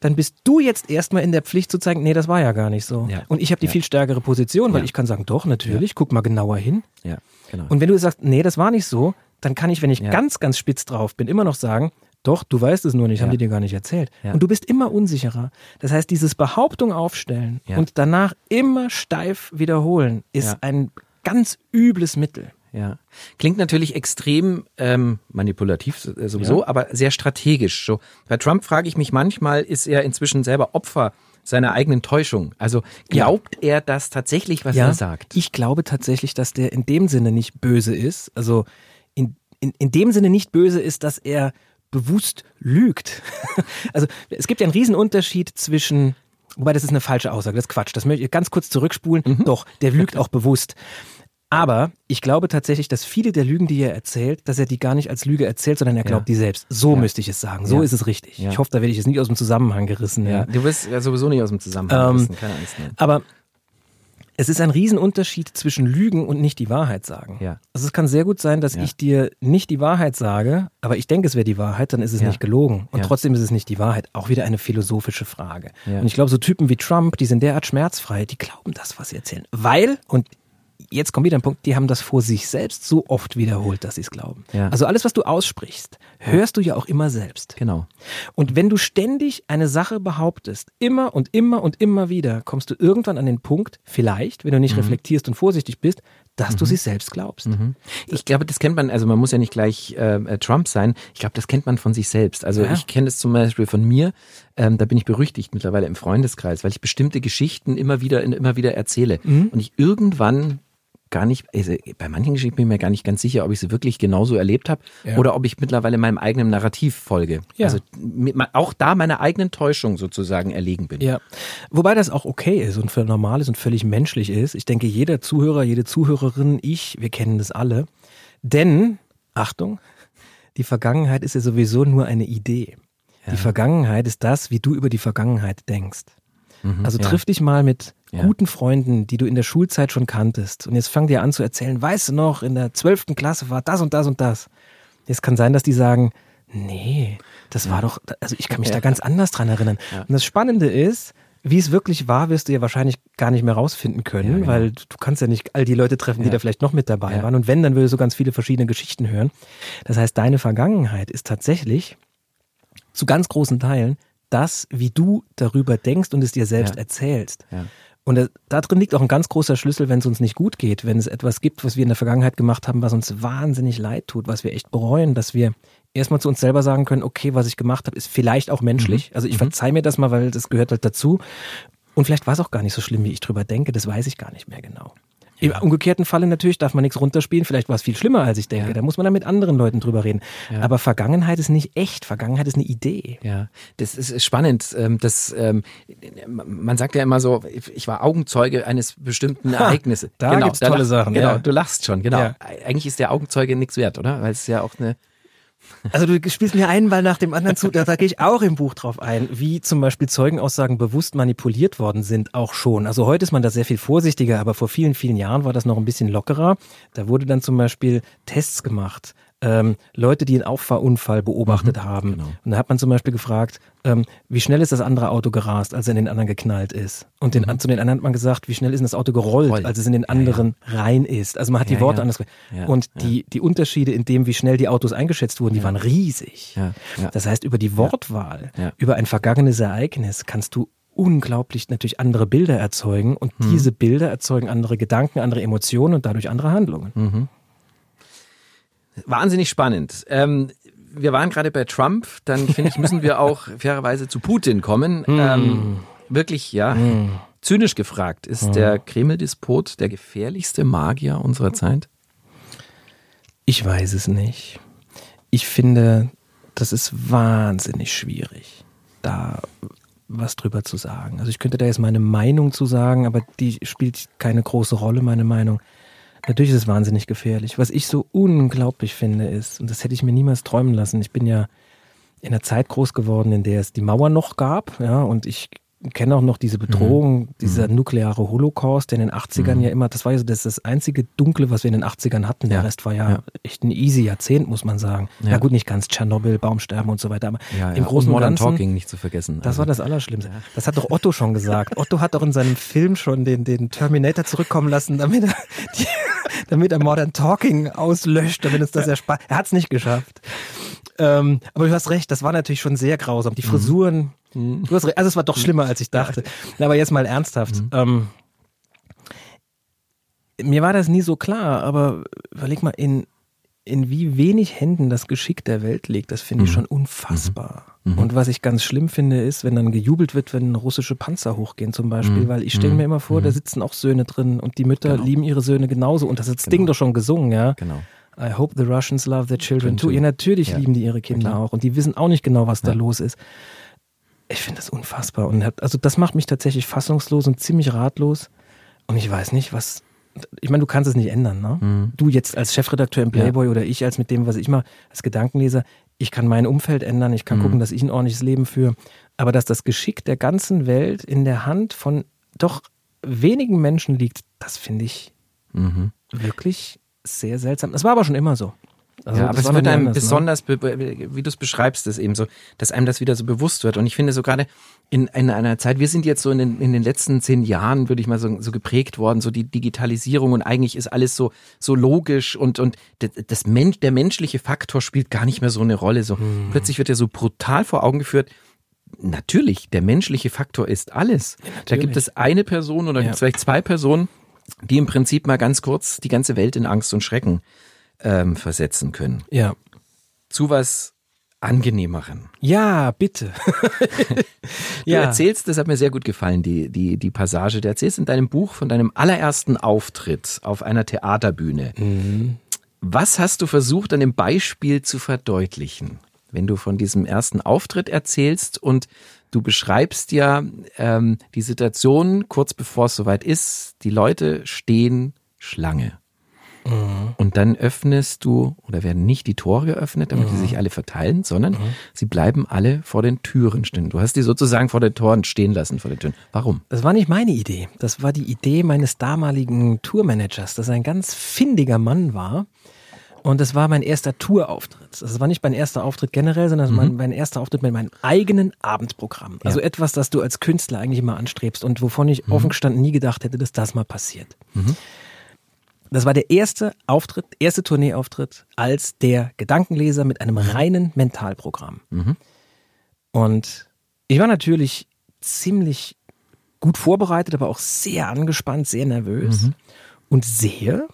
dann bist du jetzt erstmal in der Pflicht zu zeigen, nee, das war ja gar nicht so. Ja. Und ich habe die ja. viel stärkere Position, weil ja. ich kann sagen, doch, natürlich, guck mal genauer hin. Ja, genau. Und wenn du sagst, nee, das war nicht so, dann kann ich, wenn ich ganz, ganz spitz drauf bin, immer noch sagen, doch, du weißt es nur nicht, haben die dir gar nicht erzählt. Und du bist immer unsicherer. Das heißt, dieses Behauptung aufstellen und danach immer steif wiederholen, ist ein ganz übles Mittel. Ja. Klingt natürlich extrem ähm, manipulativ äh, sowieso, ja. aber sehr strategisch. So, bei Trump frage ich mich manchmal, ist er inzwischen selber Opfer seiner eigenen Täuschung? Also glaubt ja. er das tatsächlich, was ja, er sagt? Ich glaube tatsächlich, dass der in dem Sinne nicht böse ist. Also in, in, in dem Sinne nicht böse ist, dass er bewusst lügt. also es gibt ja einen Riesenunterschied zwischen Wobei, das ist eine falsche Aussage, das ist Quatsch. Das möchte ich ganz kurz zurückspulen. Mhm. Doch, der lügt auch bewusst. Aber ich glaube tatsächlich, dass viele der Lügen, die er erzählt, dass er die gar nicht als Lüge erzählt, sondern er glaubt ja. die selbst. So ja. müsste ich es sagen. So ja. ist es richtig. Ich hoffe, da werde ich jetzt nicht aus dem Zusammenhang gerissen. Du wirst ja sowieso nicht aus dem Zusammenhang ähm, gerissen, keine Angst. Mehr. Aber Es ist ein Riesenunterschied zwischen Lügen und nicht die Wahrheit sagen. Ja. Also es kann sehr gut sein, dass Ja. ich dir nicht die Wahrheit sage, aber ich denke, es wäre die Wahrheit, dann ist es Ja. nicht gelogen. Und trotzdem ist es nicht die Wahrheit. Auch wieder eine philosophische Frage. Und ich glaube, so Typen wie Trump, die sind derart schmerzfrei, die glauben das, was sie erzählen. Weil, und jetzt kommt wieder ein Punkt, die haben das vor sich selbst so oft wiederholt, dass sie es glauben. Ja. Also alles, was du aussprichst, hörst du ja auch immer selbst. Genau. Und wenn du ständig eine Sache behauptest, immer und immer und immer wieder, kommst du irgendwann an den Punkt, vielleicht, wenn du Mhm. nicht reflektierst und vorsichtig bist, dass du sie selbst glaubst. Ich glaube, das kennt man, also man muss ja nicht gleich äh, äh, Trump sein. Ich glaube, das kennt man von sich selbst. Also Ja. ich kenne es zum Beispiel von mir. Ähm, da bin ich berüchtigt mittlerweile im Freundeskreis, weil ich bestimmte Geschichten immer wieder, immer wieder erzähle. Mhm. Und ich irgendwann gar nicht, also bei manchen Geschichten bin ich mir gar nicht ganz sicher, ob ich sie wirklich genauso erlebt habe Ja. oder ob ich mittlerweile meinem eigenen Narrativ folge. Ja. Also mit, auch da meiner eigenen Täuschung sozusagen erlegen bin. Ja, wobei das auch okay ist und für normal ist und völlig menschlich ist. Ich denke, jeder Zuhörer, jede Zuhörerin, ich, wir kennen das alle. Denn, Achtung, die Vergangenheit ist ja sowieso nur eine Idee. Die Vergangenheit ist das, wie du über die Vergangenheit denkst. Also Mhm. ja. triff dich mal mit Ja. guten Freunden, die du in der Schulzeit schon kanntest. Und jetzt fang dir an zu erzählen, weißt du noch, in der zwölften Klasse war das und das und das. Jetzt kann sein, dass die sagen, nee, das war doch, also ich kann mich da ganz anders dran erinnern. Und das Spannende ist, wie es wirklich war, wirst du ja wahrscheinlich gar nicht mehr rausfinden können, genau. weil du kannst ja nicht all die Leute treffen, die Ja. da vielleicht noch mit dabei Ja. waren. Und wenn, dann würdest du ganz viele verschiedene Geschichten hören. Das heißt, deine Vergangenheit ist tatsächlich zu ganz großen Teilen das, wie du darüber denkst und es dir selbst Ja. erzählst. Ja. Und da, drin liegt auch ein ganz großer Schlüssel, wenn es uns nicht gut geht, wenn es etwas gibt, was wir in der Vergangenheit gemacht haben, was uns wahnsinnig leid tut, was wir echt bereuen, dass wir erstmal zu uns selber sagen können, okay, was ich gemacht habe, ist vielleicht auch menschlich. Also ich verzeih mir das mal, weil das gehört halt dazu. Und vielleicht war es auch gar nicht so schlimm, wie ich drüber denke, das weiß ich gar nicht mehr genau. Im umgekehrten Falle natürlich darf man nichts runterspielen, vielleicht war es viel schlimmer, als ich denke. Ja. Da muss man dann mit anderen Leuten drüber reden. Ja. Aber Vergangenheit ist nicht echt, Vergangenheit ist eine Idee. Ja, das ist spannend. Ähm, Das, ähm, man sagt ja immer so, ich war Augenzeuge eines bestimmten Ereignisses. da gibt's tolle lachst- Sachen, Genau, ja. du lachst schon, genau. Eigentlich ist der Augenzeuge nichts wert, oder? Weil es ja auch eine. Also du spielst mir einen Ball nach dem anderen zu, da, gehe ich auch im Buch drauf ein, wie zum Beispiel Zeugenaussagen bewusst manipuliert worden sind, auch schon. Also heute ist man da sehr viel vorsichtiger, aber vor vielen, vielen Jahren war das noch ein bisschen lockerer. Da wurde dann zum Beispiel Tests gemacht. Ähm, Leute, die einen Auffahrunfall beobachtet haben. genau. Und da hat man zum Beispiel gefragt, ähm, wie schnell ist das andere Auto gerast, als er in den anderen geknallt ist. Und den, zu den anderen hat man gesagt, wie schnell ist das Auto gerollt, Rollt. als es in den anderen rein ist. Also man hat Ja, die Worte ja. anders. Ja, und die, die Unterschiede in dem, wie schnell die Autos eingeschätzt wurden, die waren riesig. Ja, ja. Das heißt, über die Wortwahl, Ja. über ein vergangenes Ereignis kannst du unglaublich natürlich andere Bilder erzeugen und Mhm. diese Bilder erzeugen andere Gedanken, andere Emotionen und dadurch andere Handlungen. Wahnsinnig spannend. Ähm, wir waren gerade bei Trump, dann finde ich, müssen wir auch fairerweise zu Putin kommen. Ähm, wirklich, ja. Zynisch gefragt, ist der Kreml-Despot der gefährlichste Magier unserer Zeit? Ich weiß es nicht. Ich finde, das ist wahnsinnig schwierig, da was drüber zu sagen. Also ich könnte da jetzt meine Meinung zu sagen, aber die spielt keine große Rolle, meine Meinung. Natürlich ist es wahnsinnig gefährlich. Was ich so unglaublich finde ist, und das hätte ich mir niemals träumen lassen, ich bin ja in einer Zeit groß geworden, in der es die Mauer noch gab, ja, und ich kenne auch noch diese Bedrohung, dieser nukleare Holocaust, der in den 80ern ja immer, das war ja so das, das einzige Dunkle, was wir in den 80ern hatten. Der Ja. Rest war ja, Ja. echt ein easy Jahrzehnt, muss man sagen. Ja, Ja. gut, nicht ganz Tschernobyl, Baumsterben und so weiter, aber im und Großen und Modern Ganzen. Talking nicht zu vergessen. Das war das Allerschlimmste. Das hat doch Otto schon gesagt. Otto hat doch in seinem Film schon den, den Terminator zurückkommen lassen, damit er, die, damit er Modern Talking auslöscht, damit uns das erspart. Er hat es nicht geschafft. Ähm, aber du hast recht, das war natürlich schon sehr grausam. Die Frisuren, du hast recht, also es war doch schlimmer, als ich dachte. Na, Aber jetzt mal ernsthaft. Ähm, mir war das nie so klar, aber überleg mal, in, in wie wenig Händen das Geschick der Welt liegt, das finde ich schon unfassbar. Und was ich ganz schlimm finde, ist, wenn dann gejubelt wird, wenn russische Panzer hochgehen zum Beispiel, weil ich stelle mir immer vor, da sitzen auch Söhne drin und die Mütter Genau. lieben ihre Söhne genauso und das hat das Ding doch schon gesungen, ja. Genau. I hope the Russians love their children too. Ja, natürlich Ja. lieben die ihre Kinder klar. auch und die wissen auch nicht genau, was da Ja. los ist. Ich finde das unfassbar und hat, also das macht mich tatsächlich fassungslos und ziemlich ratlos und ich weiß nicht, was ich meine, du kannst es nicht ändern, ne? Mhm. Du jetzt als Chefredakteur im Playboy oder ich als mit dem, was ich mache, als Gedankenleser, ich kann mein Umfeld ändern, ich Mhm. kann gucken, dass ich ein ordentliches Leben führe, aber dass das Geschick der ganzen Welt in der Hand von doch wenigen Menschen liegt, das finde ich mhm. wirklich sehr seltsam. Das war aber schon immer so. Also ja, aber es wird einem anders, ne? besonders, ne? wie du es beschreibst, das eben so, dass einem das wieder so bewusst wird. Und ich finde so gerade in, in einer Zeit, wir sind jetzt so in den, in den letzten zehn Jahren, würde ich mal so, so geprägt worden, so die Digitalisierung und eigentlich ist alles so, so logisch und, und das Mensch, der menschliche Faktor spielt gar nicht mehr so eine Rolle. So hm. plötzlich wird ja so brutal vor Augen geführt, natürlich, der menschliche Faktor ist alles. Ja, da gibt es eine Person oder ja. vielleicht zwei Personen, die im Prinzip mal ganz kurz die ganze Welt in Angst und Schrecken ähm, versetzen können. Ja. Zu was angenehmeren. Ja, bitte. du ja. erzählst, das hat mir sehr gut gefallen, die, die, die Passage. Du erzählst in deinem Buch von deinem allerersten Auftritt auf einer Theaterbühne. Mhm. Was hast du versucht, an dem Beispiel zu verdeutlichen? Wenn du von diesem ersten Auftritt erzählst und du beschreibst ja ähm, die Situation kurz bevor es soweit ist, die Leute stehen Schlange. Mhm. Und dann öffnest du, oder werden nicht die Tore geöffnet, damit mhm. die sich alle verteilen, sondern mhm. sie bleiben alle vor den Türen stehen. Du hast die sozusagen vor den Toren stehen lassen, vor den Türen. Warum? Das war nicht meine Idee. Das war die Idee meines damaligen Tourmanagers, das ein ganz findiger Mann war. Und das war mein erster Tourauftritt. Das war nicht mein erster Auftritt generell, sondern mhm. mein, mein, erster Auftritt mit meinem eigenen Abendprogramm. Also ja. etwas, das du als Künstler eigentlich immer anstrebst und wovon ich mhm. offen gestanden nie gedacht hätte, dass das mal passiert. Mhm. Das war der erste Auftritt, erste Tourneeauftritt als der Gedankenleser mit einem reinen Mentalprogramm. Mhm. Und ich war natürlich ziemlich gut vorbereitet, aber auch sehr angespannt, sehr nervös mhm. und sehe,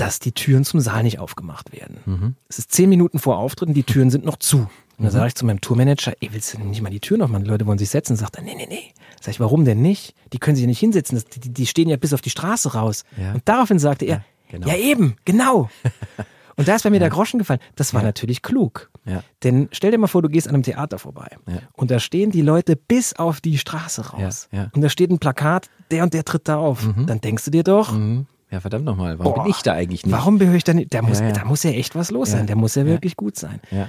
dass die Türen zum Saal nicht aufgemacht werden. Mhm. Es ist zehn Minuten vor Auftritt und die Türen sind noch zu. Und dann mhm. sage ich zu meinem Tourmanager, ey, willst du nicht mal die Tür aufmachen? Die Leute wollen sich setzen. Und sagt er, nee, nee, nee. Sag ich, warum denn nicht? Die können sich ja nicht hinsetzen. Das, die, die, stehen ja bis auf die Straße raus. Ja. Und daraufhin sagte er, ja, genau. ja eben, genau. Und da ist bei mir ja. der Groschen gefallen. Das war ja. natürlich klug. Ja. Denn stell dir mal vor, du gehst an einem Theater vorbei und da stehen die Leute bis auf die Straße raus. Und da steht ein Plakat, der und der tritt da auf. Mhm. Dann denkst du dir doch, mhm. Ja, verdammt nochmal. Warum Boah, bin ich da eigentlich nicht? Warum bin ich da nicht? Da muss, da muss ja echt was los sein. Der muss ja, wirklich gut sein. Ja.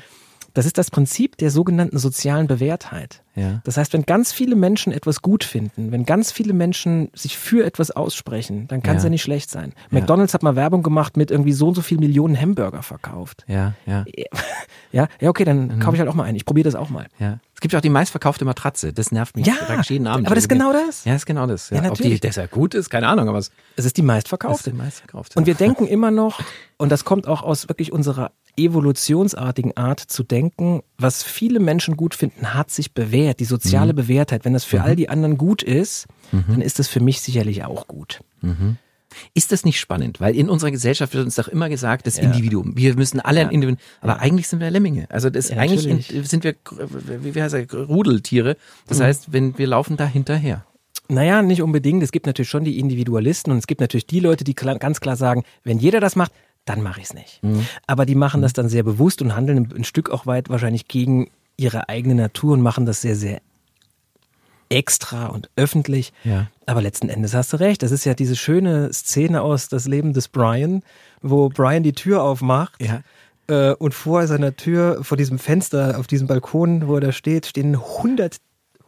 Das ist das Prinzip der sogenannten sozialen Bewährtheit. Ja. Das heißt, wenn ganz viele Menschen etwas gut finden, wenn ganz viele Menschen sich für etwas aussprechen, dann kann es ja. ja. nicht schlecht sein. Ja. McDonalds hat mal Werbung gemacht mit irgendwie so und so viel Millionen Hamburger verkauft. Ja, ja. Ja, ja okay, dann mhm. kaufe ich halt auch mal einen. Ich probiere das auch mal. Ja. Es gibt ja auch die meistverkaufte Matratze. Das nervt mich. Ja, jeden Abend. aber das ist genau das. Ja, das ist genau das. Ja, ja natürlich. Ob die deshalb gut ist, keine Ahnung, aber es, es ist die meistverkaufte. Ist die meistverkaufte. Und wir denken immer noch, und das kommt auch aus wirklich unserer evolutionsartigen Art zu denken, was viele Menschen gut finden, hat sich bewährt. Die soziale mhm. Bewährtheit. Wenn das für mhm. all die anderen gut ist, mhm. dann ist das für mich sicherlich auch gut. Mhm. Ist das nicht spannend? Weil in unserer Gesellschaft wird uns doch immer gesagt, das ja. Individuum. Wir müssen alle ja. ein Individuum. Aber eigentlich sind wir Lemminge. Also das ja, eigentlich in, sind wir, wie heißt er, Rudeltiere. Das mhm. heißt, wenn wir laufen da hinterher. Naja, nicht unbedingt. Es gibt natürlich schon die Individualisten und es gibt natürlich die Leute, die ganz klar sagen, wenn jeder das macht, dann mache ich es nicht. Mhm. Aber die machen das dann sehr bewusst und handeln ein Stück auch weit wahrscheinlich gegen ihre eigene Natur und machen das sehr, sehr extra und öffentlich. Ja. Aber letzten Endes hast du recht. Das ist ja diese schöne Szene aus Das Leben des Brian, wo Brian die Tür aufmacht. Ja. Äh, und vor seiner Tür, vor diesem Fenster, auf diesem Balkon, wo er da steht, stehen hundert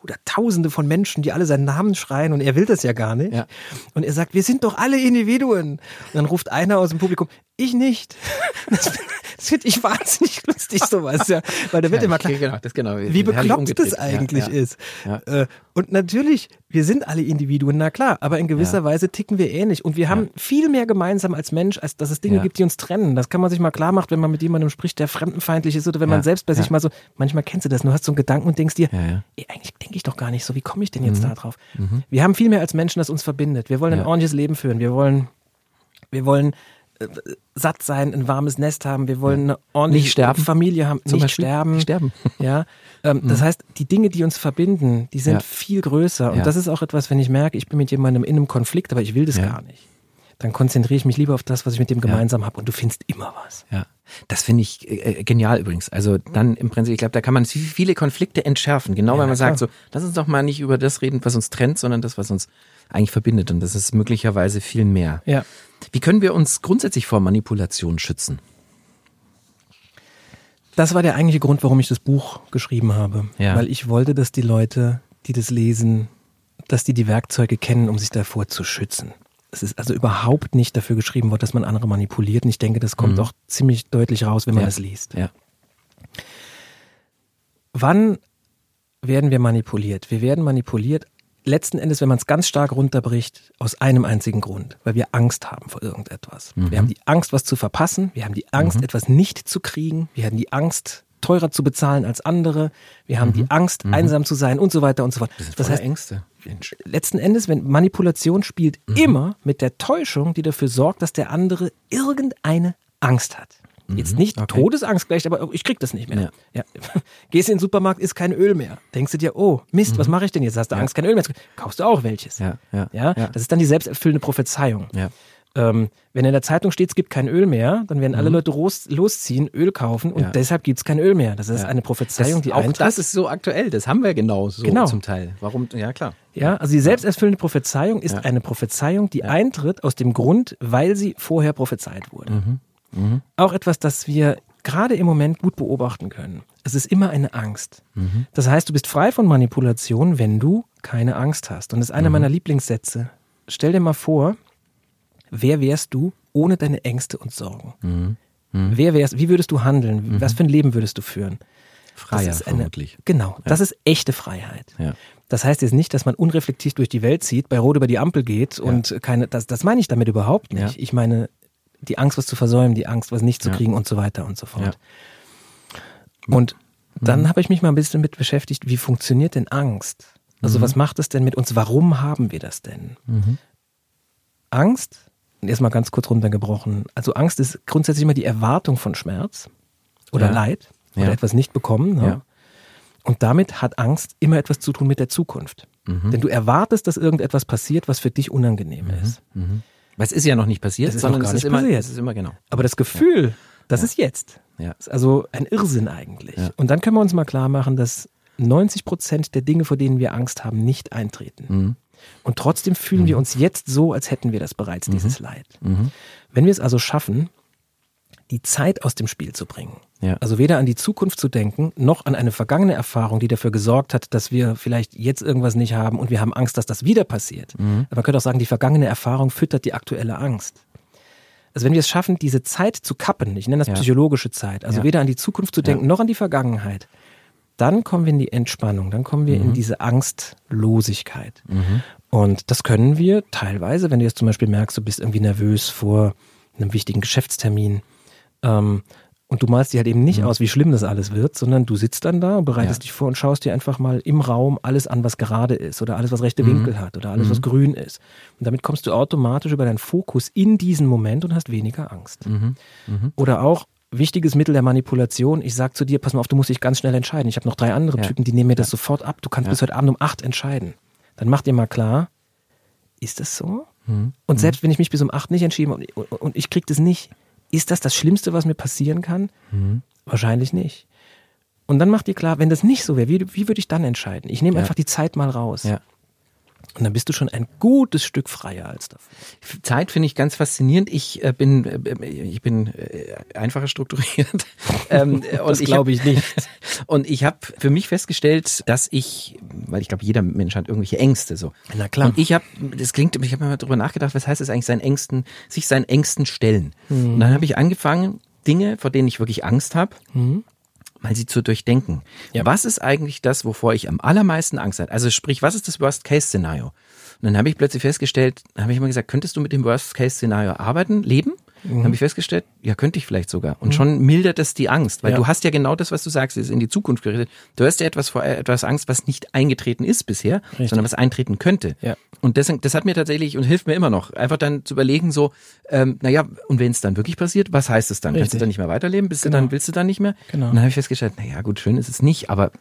oder Tausende von Menschen, die alle seinen Namen schreien und er will das ja gar nicht. Ja. Und er sagt, wir sind doch alle Individuen. Und dann ruft einer aus dem Publikum, ich nicht. Das, das finde ich wahnsinnig lustig, sowas, ja. Weil da wird ja, immer klar, genau, das genau, wie bekloppt das eigentlich ja, ist. Äh, und natürlich, wir sind alle Individuen, na klar, aber in gewisser Weise ticken wir ähnlich. Und wir haben viel mehr gemeinsam als Mensch, als dass es Dinge gibt, die uns trennen. Das kann man sich mal klar machen, wenn man mit jemandem spricht, der fremdenfeindlich ist oder wenn man selbst bei sich mal so, manchmal kennst du das, du hast so einen Gedanken und denkst dir, ey, eigentlich denke ich doch gar nicht so, wie komme ich denn jetzt mhm. da drauf? Mhm. Wir haben viel mehr als Menschen, das uns verbindet. Wir wollen ein ordentliches Leben führen. Wir wollen, wir wollen äh, satt sein, ein warmes Nest haben, wir wollen eine ordentliche sterben. Familie haben, Zum nicht Beispiel sterben. sterben. Ja, ähm, mhm. das heißt, die Dinge, die uns verbinden, die sind ja. viel größer. Und ja. das ist auch etwas, wenn ich merke, ich bin mit jemandem in einem Konflikt, aber ich will das gar nicht. Dann konzentriere ich mich lieber auf das, was ich mit dem gemeinsam habe und du findest immer was. Ja. Das finde ich äh, äh, genial übrigens. Also dann im Prinzip, ich glaube, da kann man viele Konflikte entschärfen. Genau, weil man sagt so, lass uns doch mal nicht über das reden, was uns trennt, sondern das, was uns eigentlich verbindet. Und das ist möglicherweise viel mehr. Ja. Wie können wir uns grundsätzlich vor Manipulation schützen? Das war der eigentliche Grund, warum ich das Buch geschrieben habe. Ja. Weil ich wollte, dass die Leute, die das lesen, dass die die Werkzeuge kennen, um sich davor zu schützen. Es ist also überhaupt nicht dafür geschrieben worden, dass man andere manipuliert. Und ich denke, das kommt mhm. auch ziemlich deutlich raus, wenn man ja. das liest. Ja. Wann werden wir manipuliert? Wir werden manipuliert letzten Endes, wenn man es ganz stark runterbricht, aus einem einzigen Grund, weil wir Angst haben vor irgendetwas. Mhm. Wir haben die Angst, was zu verpassen, wir haben die Angst, mhm. etwas nicht zu kriegen, wir haben die Angst, teurer zu bezahlen als andere, wir haben mhm. die Angst, mhm. einsam zu sein und so weiter und so fort. Das, das heißt, Ängste. Mensch. letzten Endes, wenn Manipulation spielt mhm. immer mit der Täuschung, die dafür sorgt, dass der andere irgendeine Angst hat. Jetzt mhm. nicht okay. Todesangst gleich, aber ich krieg das nicht mehr. Ja. ja. Gehst in den Supermarkt, ist kein Öl mehr. Denkst du dir, oh Mist, mhm. was mache ich denn jetzt? Hast du Angst, kein Öl mehr? Kaufst du auch welches? Ja, ja, ja. Das ist dann die selbsterfüllende Prophezeiung. Ähm, wenn in der Zeitung steht, es gibt kein Öl mehr, dann werden alle mhm. Leute los, losziehen, Öl kaufen und ja. deshalb gibt es kein Öl mehr. Das ist ja. eine Prophezeiung, das, die auch eintritt. das ist so aktuell. Das haben wir genau so genau. zum Teil. Warum? Ja klar. Ja, also die selbsterfüllende Prophezeiung ist ja. eine Prophezeiung, die eintritt aus dem Grund, weil sie vorher prophezeit wurde. Mhm. Mhm. Auch etwas, das wir gerade im Moment gut beobachten können. Es ist immer eine Angst. Mhm. Das heißt, du bist frei von Manipulation, wenn du keine Angst hast. Und das ist einer mhm. meiner Lieblingssätze. Stell dir mal vor, wer wärst du ohne deine Ängste und Sorgen? Mhm. Mhm. Wer wärst, wie würdest du handeln? Mhm. Was für ein Leben würdest du führen? Eine, vermutlich. Genau, ja. das ist echte Freiheit. Ja. Das heißt jetzt nicht, dass man unreflektiert durch die Welt zieht, bei Rot über die Ampel geht ja. und keine, das, das meine ich damit überhaupt nicht. Ich meine die Angst, was zu versäumen, die Angst, was nicht zu kriegen und so weiter und so fort. Und dann mhm. habe ich mich mal ein bisschen mit beschäftigt, wie funktioniert denn Angst? Also mhm. was macht es denn mit uns? Warum haben wir das denn? Mhm. Angst erstmal ganz kurz runtergebrochen. Also Angst ist grundsätzlich immer die Erwartung von Schmerz oder ja. Leid oder ja. etwas nicht bekommen. Ne? Ja. Und damit hat Angst immer etwas zu tun mit der Zukunft. Mhm. Denn du erwartest, dass irgendetwas passiert, was für dich unangenehm mhm. ist. Mhm. Weil es ist ja noch nicht passiert, es sondern es ist, immer, passiert. es ist immer genau. Aber das Gefühl, das ist jetzt. Ja. ist also ein Irrsinn eigentlich. Und dann können wir uns mal klar machen, dass 90 Prozent der Dinge, vor denen wir Angst haben, nicht eintreten. Und trotzdem fühlen mhm. wir uns jetzt so, als hätten wir das bereits, mhm. dieses Leid. Mhm. Wenn wir es also schaffen, die Zeit aus dem Spiel zu bringen. Ja. Also weder an die Zukunft zu denken, noch an eine vergangene Erfahrung, die dafür gesorgt hat, dass wir vielleicht jetzt irgendwas nicht haben und wir haben Angst, dass das wieder passiert. Mhm. Aber man könnte auch sagen, die vergangene Erfahrung füttert die aktuelle Angst. Also wenn wir es schaffen, diese Zeit zu kappen, ich nenne das ja. psychologische Zeit, also ja. weder an die Zukunft zu denken, noch an die Vergangenheit, dann kommen wir in die Entspannung, dann kommen wir mhm. in diese Angstlosigkeit. Mhm. Und das können wir teilweise, wenn du jetzt zum Beispiel merkst, du bist irgendwie nervös vor einem wichtigen Geschäftstermin ähm, und du malst dir halt eben nicht mhm. aus, wie schlimm das alles wird, sondern du sitzt dann da und bereitest ja. dich vor und schaust dir einfach mal im Raum alles an, was gerade ist oder alles, was rechte mhm. Winkel hat oder alles, was mhm. grün ist. Und damit kommst du automatisch über deinen Fokus in diesen Moment und hast weniger Angst. Mhm. Oder auch wichtiges Mittel der Manipulation. Ich sag zu dir, pass mal auf, du musst dich ganz schnell entscheiden. Ich habe noch drei andere ja. Typen, die nehmen mir das ja. sofort ab. Du kannst bis heute Abend um acht entscheiden dann macht ihr mal klar, ist das so? Mhm. Und selbst wenn ich mich bis um acht nicht entschieden habe und, und ich kriege das nicht, ist das das Schlimmste, was mir passieren kann? Mhm. Wahrscheinlich nicht. Und dann macht ihr klar, wenn das nicht so wäre, wie, wie würde ich dann entscheiden? Ich nehme ja. einfach die Zeit mal raus. Und dann bist du schon ein gutes Stück freier als davor. Zeit finde ich ganz faszinierend. Ich äh, bin, äh, ich bin äh, einfacher strukturiert. ähm, das glaube ich nicht. Und ich habe für mich festgestellt, dass ich, weil ich glaube, jeder Mensch hat irgendwelche Ängste so. Na klar. Und ich habe, das klingt, ich habe mir mal drüber nachgedacht, was heißt es eigentlich, seinen Ängsten, sich seinen Ängsten stellen. Mhm. Und dann habe ich angefangen, Dinge, vor denen ich wirklich Angst habe, mhm mal sie zu durchdenken. Ja. Was ist eigentlich das, wovor ich am allermeisten Angst habe? Also sprich, was ist das Worst-Case-Szenario? Und dann habe ich plötzlich festgestellt, habe ich immer gesagt, könntest du mit dem Worst-Case-Szenario arbeiten, leben? Mhm. Dann habe ich festgestellt, ja, könnte ich vielleicht sogar. Und mhm. schon mildert es die Angst, weil ja. du hast ja genau das, was du sagst, ist in die Zukunft gerichtet. Du hast ja etwas vor etwas Angst, was nicht eingetreten ist bisher, Richtig. sondern was eintreten könnte. Ja. Und das, das hat mir tatsächlich und hilft mir immer noch, einfach dann zu überlegen, so, ähm, naja, und wenn es dann wirklich passiert, was heißt es dann? Richtig. Kannst du dann nicht mehr weiterleben? Bist genau. du dann, willst du dann nicht mehr? Genau. Und dann habe ich festgestellt, naja, gut, schön ist es nicht, aber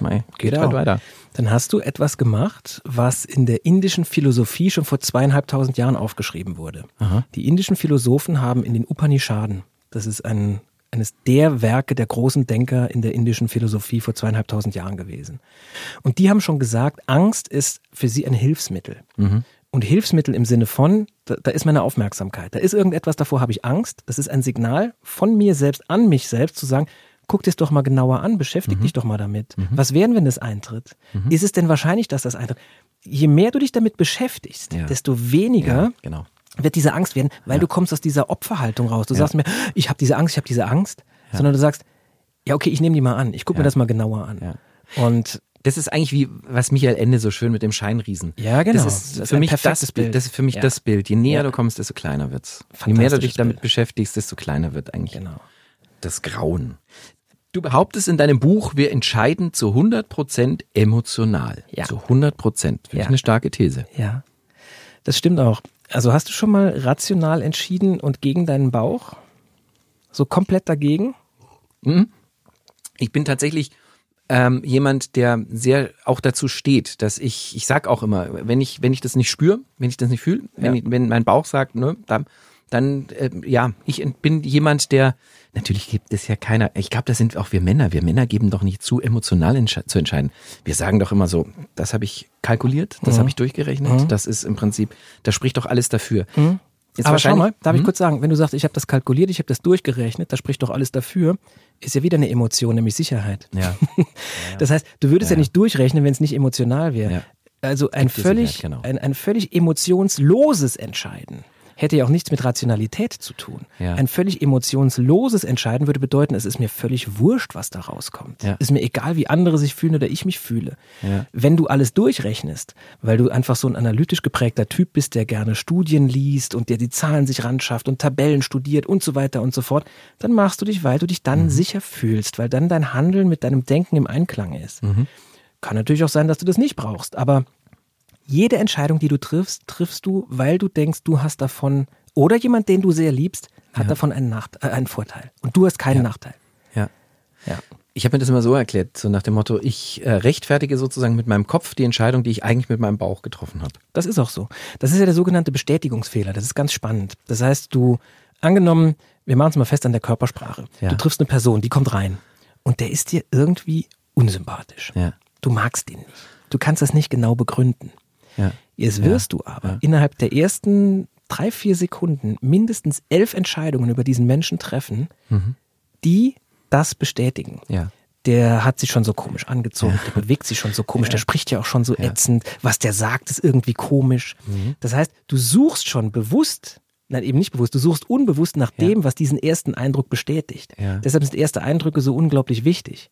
mei, geht genau. halt weiter. Dann hast du etwas gemacht, was in der indischen Philosophie schon vor zweieinhalbtausend Jahren aufgeschrieben wurde. Aha. Die indischen Philosophen haben in den Upanishaden, das ist ein, eines der Werke der großen Denker in der indischen Philosophie vor zweieinhalbtausend Jahren gewesen. Und die haben schon gesagt, Angst ist für sie ein Hilfsmittel. Mhm. Und Hilfsmittel im Sinne von, da, da ist meine Aufmerksamkeit. Da ist irgendetwas, davor habe ich Angst. Das ist ein Signal von mir selbst an mich selbst zu sagen, guck dir es doch mal genauer an, beschäftige Mhm. dich doch mal damit. Mhm. Was wären, wenn das eintritt? Mhm. Ist es denn wahrscheinlich, dass das eintritt? je mehr du dich damit beschäftigst, Ja. desto weniger Ja, genau. wird diese Angst werden, weil Ja. du kommst aus dieser Opferhaltung raus. Du sagst mir, ich habe diese Angst, ich habe diese Angst, sondern du sagst, ja okay, ich nehme die mal an, ich gucke mir das mal genauer an. Und Das ist eigentlich wie, was Michael Ende so schön mit dem Scheinriesen. Ja, genau. Das ist Das ist für mich das Bild. Bild. Das ist für mich Ja. das Bild. Je näher Ja. du kommst, desto kleiner wird's. Je mehr du dich damit Bild. beschäftigst, desto kleiner wird eigentlich genau. das Grauen. Du behauptest in deinem Buch, wir entscheiden zu 100% emotional. Ja. Zu 100%. Finde Ja. ich eine starke These. Ja, das stimmt auch. Also hast du schon mal rational entschieden und gegen deinen Bauch? So komplett dagegen? Ich bin tatsächlich ähm, jemand, der sehr auch dazu steht, dass ich, ich sag auch immer, wenn ich, wenn ich das nicht spüre, wenn ich das nicht fühle, wenn, Ja. ich, wenn mein Bauch sagt, ne, dann, dann äh, ja, ich bin jemand, der, natürlich gibt es ja keiner, ich glaube, das sind auch wir Männer, wir Männer geben doch nicht zu, emotional entsche zu entscheiden. Wir sagen doch immer so, das habe ich kalkuliert, das Mhm. habe ich durchgerechnet, das ist im Prinzip, da spricht doch alles dafür. Jetzt Mhm. Aber schau mal, darf ich Hm? kurz sagen, wenn du sagst, ich habe das kalkuliert, ich habe das durchgerechnet, da spricht doch alles dafür, ist ja wieder eine Emotion, nämlich Sicherheit. Ja. Das heißt, du würdest ja, Ja. nicht durchrechnen, wenn es nicht emotional wäre. Ja. Also ein Gibt völlig, genau. ein, ein völlig emotionsloses Entscheiden hätte ja auch nichts mit Rationalität zu tun. Ja. Ein völlig emotionsloses Entscheiden würde bedeuten, es ist mir völlig wurscht, was da rauskommt. Ja. Ist mir egal, wie andere sich fühlen oder ich mich fühle. Ja. Wenn du alles durchrechnest, weil du einfach so ein analytisch geprägter Typ bist, der gerne Studien liest und der die Zahlen sich ranschafft und Tabellen studiert und so weiter und so fort, dann machst du dich, weil du dich dann Mhm. sicher fühlst, weil dann dein Handeln mit deinem Denken im Einklang ist. Mhm. Kann natürlich auch sein, dass du das nicht brauchst, aber jede Entscheidung, die du triffst, triffst du, weil du denkst, du hast davon, oder jemand, den du sehr liebst, hat davon einen, Nacht, äh, einen Vorteil. Und du hast keinen Nachteil. ja. Ja. Ich habe mir das immer so erklärt, so nach dem Motto, ich äh, rechtfertige sozusagen mit meinem Kopf die Entscheidung, die ich eigentlich mit meinem Bauch getroffen habe. Das ist auch so. Das ist ja der sogenannte Bestätigungsfehler. Das ist ganz spannend. Das heißt, du, angenommen, wir machen es mal fest an der Körpersprache. Ja. Du triffst eine Person, die kommt rein und der ist dir irgendwie unsympathisch. Ja. Du magst ihn nicht. Du kannst das nicht genau begründen. Ja. Jetzt wirst du aber innerhalb der ersten drei, vier Sekunden mindestens elf Entscheidungen über diesen Menschen treffen, die das bestätigen. Ja. Der hat sich schon so komisch angezogen, der bewegt sich schon so komisch, der spricht ja auch schon so ätzend, was der sagt, ist irgendwie komisch. Mhm. Das heißt, du suchst schon bewusst, nein, eben nicht bewusst, du suchst unbewusst nach dem, was diesen ersten Eindruck bestätigt. Ja. Deshalb sind erste Eindrücke so unglaublich wichtig.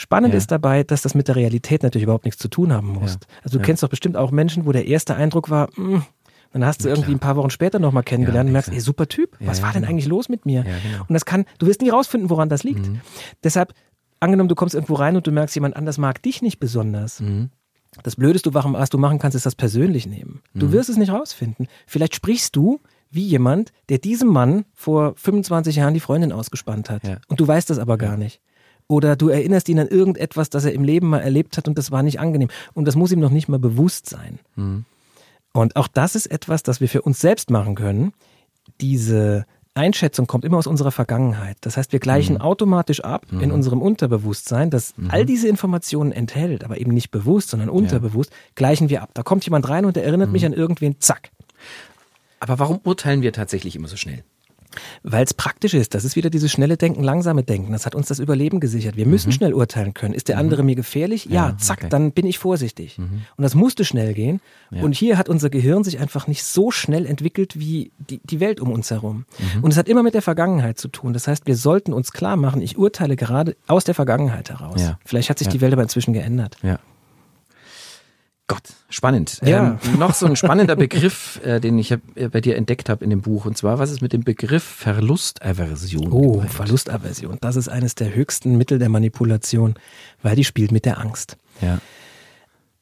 Spannend Ja. ist dabei, dass das mit der Realität natürlich überhaupt nichts zu tun haben muss. Also du kennst doch bestimmt auch Menschen, wo der erste Eindruck war, mh, dann hast du irgendwie ein paar Wochen später nochmal kennengelernt und merkst, ey, super Typ, was ja, war denn genau. eigentlich los mit mir? Ja, genau. Und das kann, du wirst nie rausfinden, woran das liegt. Mhm. Deshalb, angenommen, du kommst irgendwo rein und du merkst, jemand anders mag dich nicht besonders. Mhm. Das Blödeste, was du machen kannst, ist das persönlich nehmen. Du Mhm. wirst es nicht rausfinden. Vielleicht sprichst du wie jemand, der diesem Mann vor 25 Jahren die Freundin ausgespannt hat. Ja. Und du weißt das aber gar nicht. Oder du erinnerst ihn an irgendetwas, das er im Leben mal erlebt hat und das war nicht angenehm. Und das muss ihm noch nicht mal bewusst sein. Mhm. Und auch das ist etwas, das wir für uns selbst machen können. Diese Einschätzung kommt immer aus unserer Vergangenheit. Das heißt, wir gleichen Mhm. automatisch ab in unserem Unterbewusstsein, das all diese Informationen enthält, aber eben nicht bewusst, sondern unterbewusst, gleichen wir ab. Da kommt jemand rein und er erinnert Mhm. mich an irgendwen, zack. Aber warum urteilen wir tatsächlich immer so schnell? Weil es praktisch ist. Das ist wieder dieses schnelle Denken, langsame Denken. Das hat uns das Überleben gesichert. Wir müssen schnell urteilen können. Ist der andere mir gefährlich? Ja, Mhm. Ja, zack, okay. Mhm. dann bin ich vorsichtig. Und das musste schnell gehen. Und hier hat unser Gehirn sich einfach nicht so schnell entwickelt wie die, die Welt um uns herum. Mhm. Und es hat immer mit der Vergangenheit zu tun. Das heißt, wir sollten uns klar machen, ich urteile gerade aus der Vergangenheit heraus. Ja. Vielleicht hat sich Ja. die Welt aber inzwischen geändert. Ja. Gott, spannend. Ja. Ähm, noch so ein spannender Begriff, äh, den ich hab, äh, bei dir entdeckt habe in dem Buch. Und zwar, was ist mit dem Begriff Verlustaversion? Oh, gemeint? Verlustaversion. Das ist eines der höchsten Mittel der Manipulation, weil die spielt mit der Angst. Ja.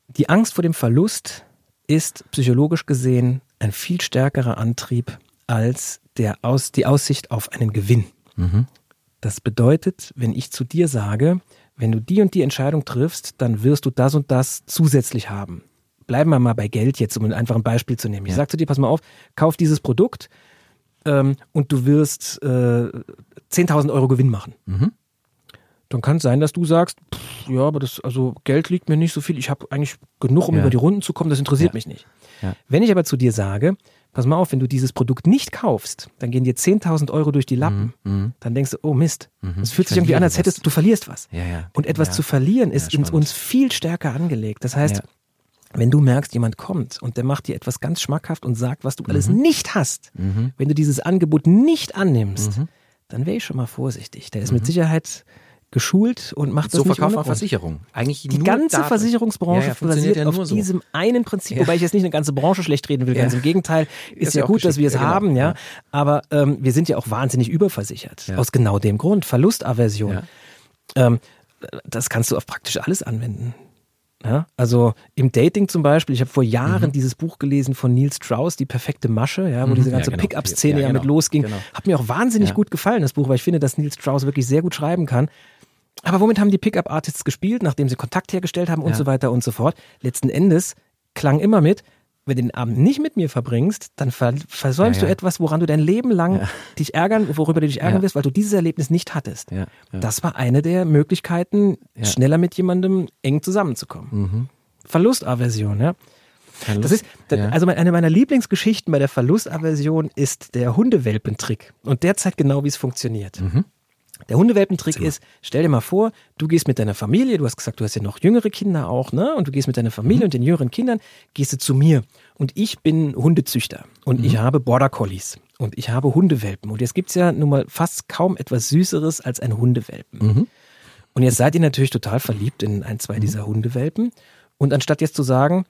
Die Angst vor dem Verlust ist psychologisch gesehen ein viel stärkerer Antrieb als der Aus, die Aussicht auf einen Gewinn. Das bedeutet, wenn ich zu dir sage, wenn du die und die Entscheidung triffst, dann wirst du das und das zusätzlich haben. Bleiben wir mal bei Geld jetzt, um einfach ein Beispiel zu nehmen. Ich Ja. sage zu dir, pass mal auf, kauf dieses Produkt ähm, und du wirst äh, 10.000 Euro Gewinn machen. Mhm. Dann kann es sein, dass du sagst, pff, ja, aber das, also Geld liegt mir nicht so viel, ich habe eigentlich genug, um Ja. über die Runden zu kommen, das interessiert Ja. mich nicht. Wenn ich aber zu dir sage, pass mal auf, wenn du dieses Produkt nicht kaufst, dann gehen dir 10.000 Euro durch die Lappen, Mhm. dann denkst du, oh Mist, es fühlt Ich sich irgendwie an, als hättest du verlierst was. Ja, ja. Und etwas Ja. zu verlieren ist in uns viel stärker angelegt. Das heißt, wenn du merkst, jemand kommt und der macht dir etwas ganz schmackhaft und sagt, was du mhm. alles nicht hast, mhm. wenn du dieses Angebot nicht annimmst, mhm. dann wäre ich schon mal vorsichtig. Der ist mit mhm. Sicherheit geschult und macht so das nicht verkauft man Versicherung. Eigentlich die ganze dafür. Versicherungsbranche ja, ja, basiert ja auf so. diesem einen Prinzip, wobei ich jetzt nicht eine ganze Branche schlecht reden will. Ganz im Gegenteil, ist, ist ja gut, dass wir es genau. haben, ja. Aber ähm, wir sind ja auch wahnsinnig überversichert aus genau dem Grund Verlustaversion. Ähm, das kannst du auf praktisch alles anwenden. Ja, also im Dating zum Beispiel, ich habe vor Jahren mhm. dieses Buch gelesen von Neil Strauss, Die perfekte Masche, ja, wo mhm. diese ganze ja, genau. Pickup-Szene ja, genau. ja, mit losging. Genau. Hat mir auch wahnsinnig gut gefallen, das Buch, weil ich finde, dass Neil Strauss wirklich sehr gut schreiben kann. Aber womit haben die Pickup-Artists gespielt, nachdem sie Kontakt hergestellt haben und so weiter und so fort? Letzten Endes klang immer mit, wenn du den Abend nicht mit mir verbringst, dann versäumst ja, ja. du etwas, woran du dein Leben lang ja. dich ärgern, worüber du dich ärgern wirst, weil du dieses Erlebnis nicht hattest. Das war eine der Möglichkeiten, schneller mit jemandem eng zusammenzukommen. Mhm. Verlustaversion, ja. Verlust, das ist, also eine meiner Lieblingsgeschichten bei der Verlustaversion ist der Hundewelpentrick. Und der zeigt genau, wie es funktioniert. Mhm. Der Hundewelpentrick ist, stell dir mal vor, du gehst mit deiner Familie, du hast gesagt, du hast ja noch jüngere Kinder auch, ne? Und du gehst mit deiner Familie mhm. und den jüngeren Kindern, gehst du zu mir. Und ich bin Hundezüchter und mhm. ich habe Border Collies und ich habe Hundewelpen. Und jetzt gibt's ja nun mal fast kaum etwas Süßeres als ein Hundewelpen. Mhm. Und jetzt seid ihr natürlich total verliebt in ein, zwei mhm. dieser Hundewelpen. Und anstatt jetzt zu sagen,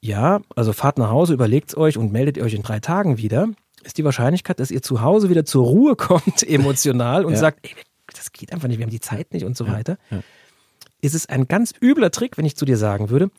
ja, also fahrt nach Hause, überlegt's euch und meldet euch in drei Tagen wieder, ist die Wahrscheinlichkeit, dass ihr zu Hause wieder zur Ruhe kommt, emotional und ja. sagt, ey, das geht einfach nicht, wir haben die Zeit nicht und so weiter, ja. ist es ein ganz übler Trick, wenn ich zu dir sagen würde,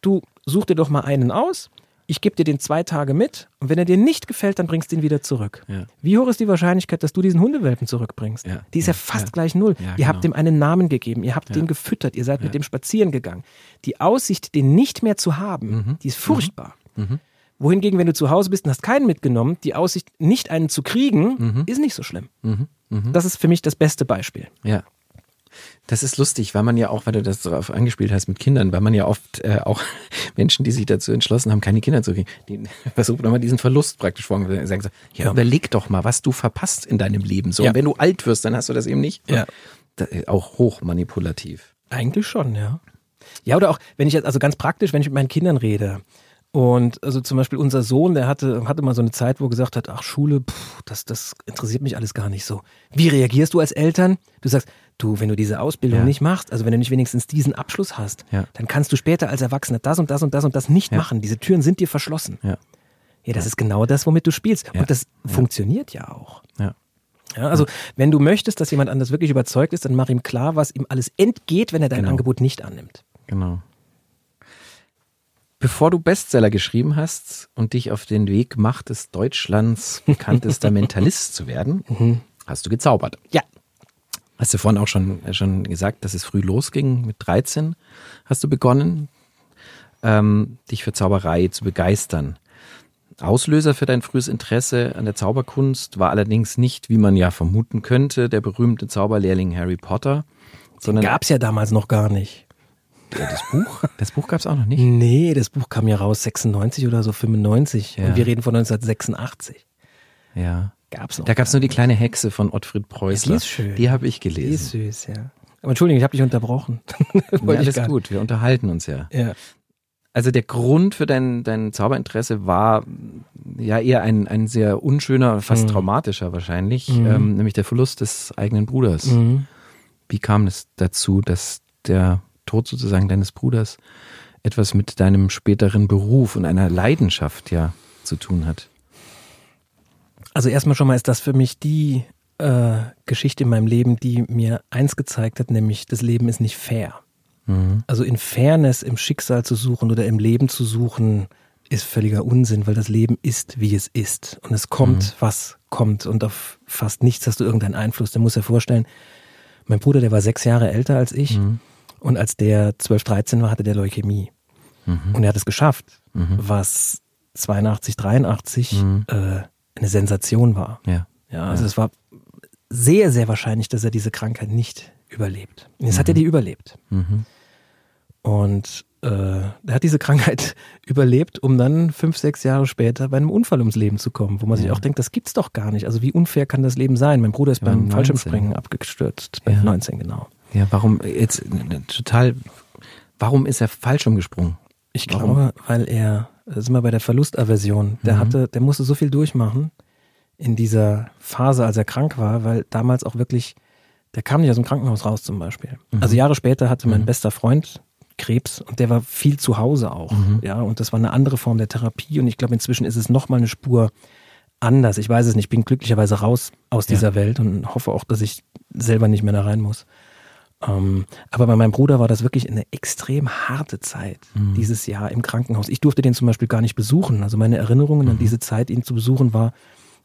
du such dir doch mal einen aus, ich gebe dir den zwei Tage mit und wenn er dir nicht gefällt, dann bringst du ihn wieder zurück. Ja. Wie hoch ist die Wahrscheinlichkeit, dass du diesen Hundewelpen zurückbringst? Ja. Die ist ja, ja fast gleich null. ihr genau. habt dem einen Namen gegeben, ihr habt den gefüttert, ihr seid mit dem spazieren gegangen. Die Aussicht, den nicht mehr zu haben, mhm. die ist furchtbar. Mhm. Mhm. Wohingegen, wenn du zu Hause bist und hast keinen mitgenommen, die Aussicht, nicht einen zu kriegen, mhm. ist nicht so schlimm. Mhm. Mhm. Das ist für mich das beste Beispiel. Ja. Das ist lustig, weil man ja auch, weil du das darauf angespielt hast mit Kindern, weil man ja oft äh, auch Menschen, die sich dazu entschlossen haben, keine Kinder zu kriegen, die versuchen nochmal diesen Verlust praktisch vor sagen so, ja, ja, überleg doch mal, was du verpasst in deinem Leben. So, ja. und wenn du alt wirst, dann hast du das eben nicht. Ja. Das, auch hochmanipulativ. Eigentlich schon, ja. Ja, oder auch, wenn ich jetzt, also ganz praktisch, wenn ich mit meinen Kindern rede, und also zum Beispiel unser Sohn, der hatte, hatte mal so eine Zeit, wo er gesagt hat, ach Schule, pff, das, das interessiert mich alles gar nicht so. Wie reagierst du als Eltern? Du sagst, du, wenn du diese Ausbildung ja. nicht machst, also wenn du nicht wenigstens diesen Abschluss hast, ja. dann kannst du später als Erwachsener das und das und das und das nicht ja. machen. Diese Türen sind dir verschlossen. Ja, das ist genau das, womit du spielst. Und das funktioniert ja auch. Ja. Ja, also wenn du möchtest, dass jemand anders wirklich überzeugt ist, dann mach ihm klar, was ihm alles entgeht, wenn er dein genau. Angebot nicht annimmt. Genau. Bevor du Bestseller geschrieben hast und dich auf den Weg machtest, Deutschlands bekanntester Mentalist zu werden, mhm. hast du gezaubert. Ja. Hast du vorhin auch schon, schon gesagt, dass es früh losging. Mit 13 hast du begonnen, ähm, dich für Zauberei zu begeistern. Auslöser für dein frühes Interesse an der Zauberkunst war allerdings nicht, wie man ja vermuten könnte, der berühmte Zauberlehrling Harry Potter. Sondern gab es ja damals noch gar nicht. Ja, das Buch? Das Buch gab es auch noch nicht? Nee, das Buch kam ja raus 96 oder so, 95. Ja. Und wir reden von 1986. Ja. Gab's noch. Da gab es nur die kleine Hexe von Ottfried Preußler. die ist schön. Die habe ich gelesen. Die ist süß, ja. Aber Entschuldigung, ich habe dich unterbrochen. ja, alles gut, wir unterhalten uns ja. Ja. Also der Grund für dein, dein Zauberinteresse war ja eher ein, ein sehr unschöner, fast mhm. traumatischer wahrscheinlich, mhm. ähm, nämlich der Verlust des eigenen Bruders. Mhm. Wie kam es dazu, dass der Tod sozusagen deines Bruders etwas mit deinem späteren Beruf und einer Leidenschaft ja zu tun hat. Also erstmal schon mal ist das für mich die äh, Geschichte in meinem Leben, die mir eins gezeigt hat, nämlich das Leben ist nicht fair. Mhm. Also in Fairness im Schicksal zu suchen oder im Leben zu suchen, ist völliger Unsinn, weil das Leben ist, wie es ist. Und es kommt, mhm. was kommt. Und auf fast nichts hast du irgendeinen Einfluss. Der muss ja vorstellen, mein Bruder, der war sechs Jahre älter als ich. Mhm. Und als der 12, 13 war, hatte der Leukämie. Mhm. Und er hat es geschafft, mhm. was 82, 83 mhm. äh, eine Sensation war. Ja. Ja, also ja. es war sehr, sehr wahrscheinlich, dass er diese Krankheit nicht überlebt. Und jetzt hat er mhm. die überlebt. Mhm. Und äh, er hat diese Krankheit überlebt, um dann fünf, sechs Jahre später bei einem Unfall ums Leben zu kommen, wo man ja. sich auch denkt, das gibt's doch gar nicht. Also wie unfair kann das Leben sein? Mein Bruder ist beim Fallschirmspringen abgestürzt, bei ja. 19 genau. Ja, warum jetzt total, warum ist er falsch umgesprungen? Ich Warum? glaube, weil er, da sind wir bei der Verlustaversion, der mhm. hatte, der musste so viel durchmachen in dieser Phase, als er krank war, weil damals auch wirklich, der kam nicht aus dem Krankenhaus raus zum Beispiel. Mhm. Also Jahre später hatte mein mhm. bester Freund Krebs und der war viel zu Hause auch. Mhm. Ja, und das war eine andere Form der Therapie und ich glaube, inzwischen ist es nochmal eine Spur anders. Ich weiß es nicht, ich bin glücklicherweise raus aus dieser ja. Welt und hoffe auch, dass ich selber nicht mehr da rein muss. Ähm, aber bei meinem Bruder war das wirklich eine extrem harte Zeit, mhm. dieses Jahr im Krankenhaus. Ich durfte den zum Beispiel gar nicht besuchen. Also meine Erinnerungen mhm. an diese Zeit, ihn zu besuchen, war,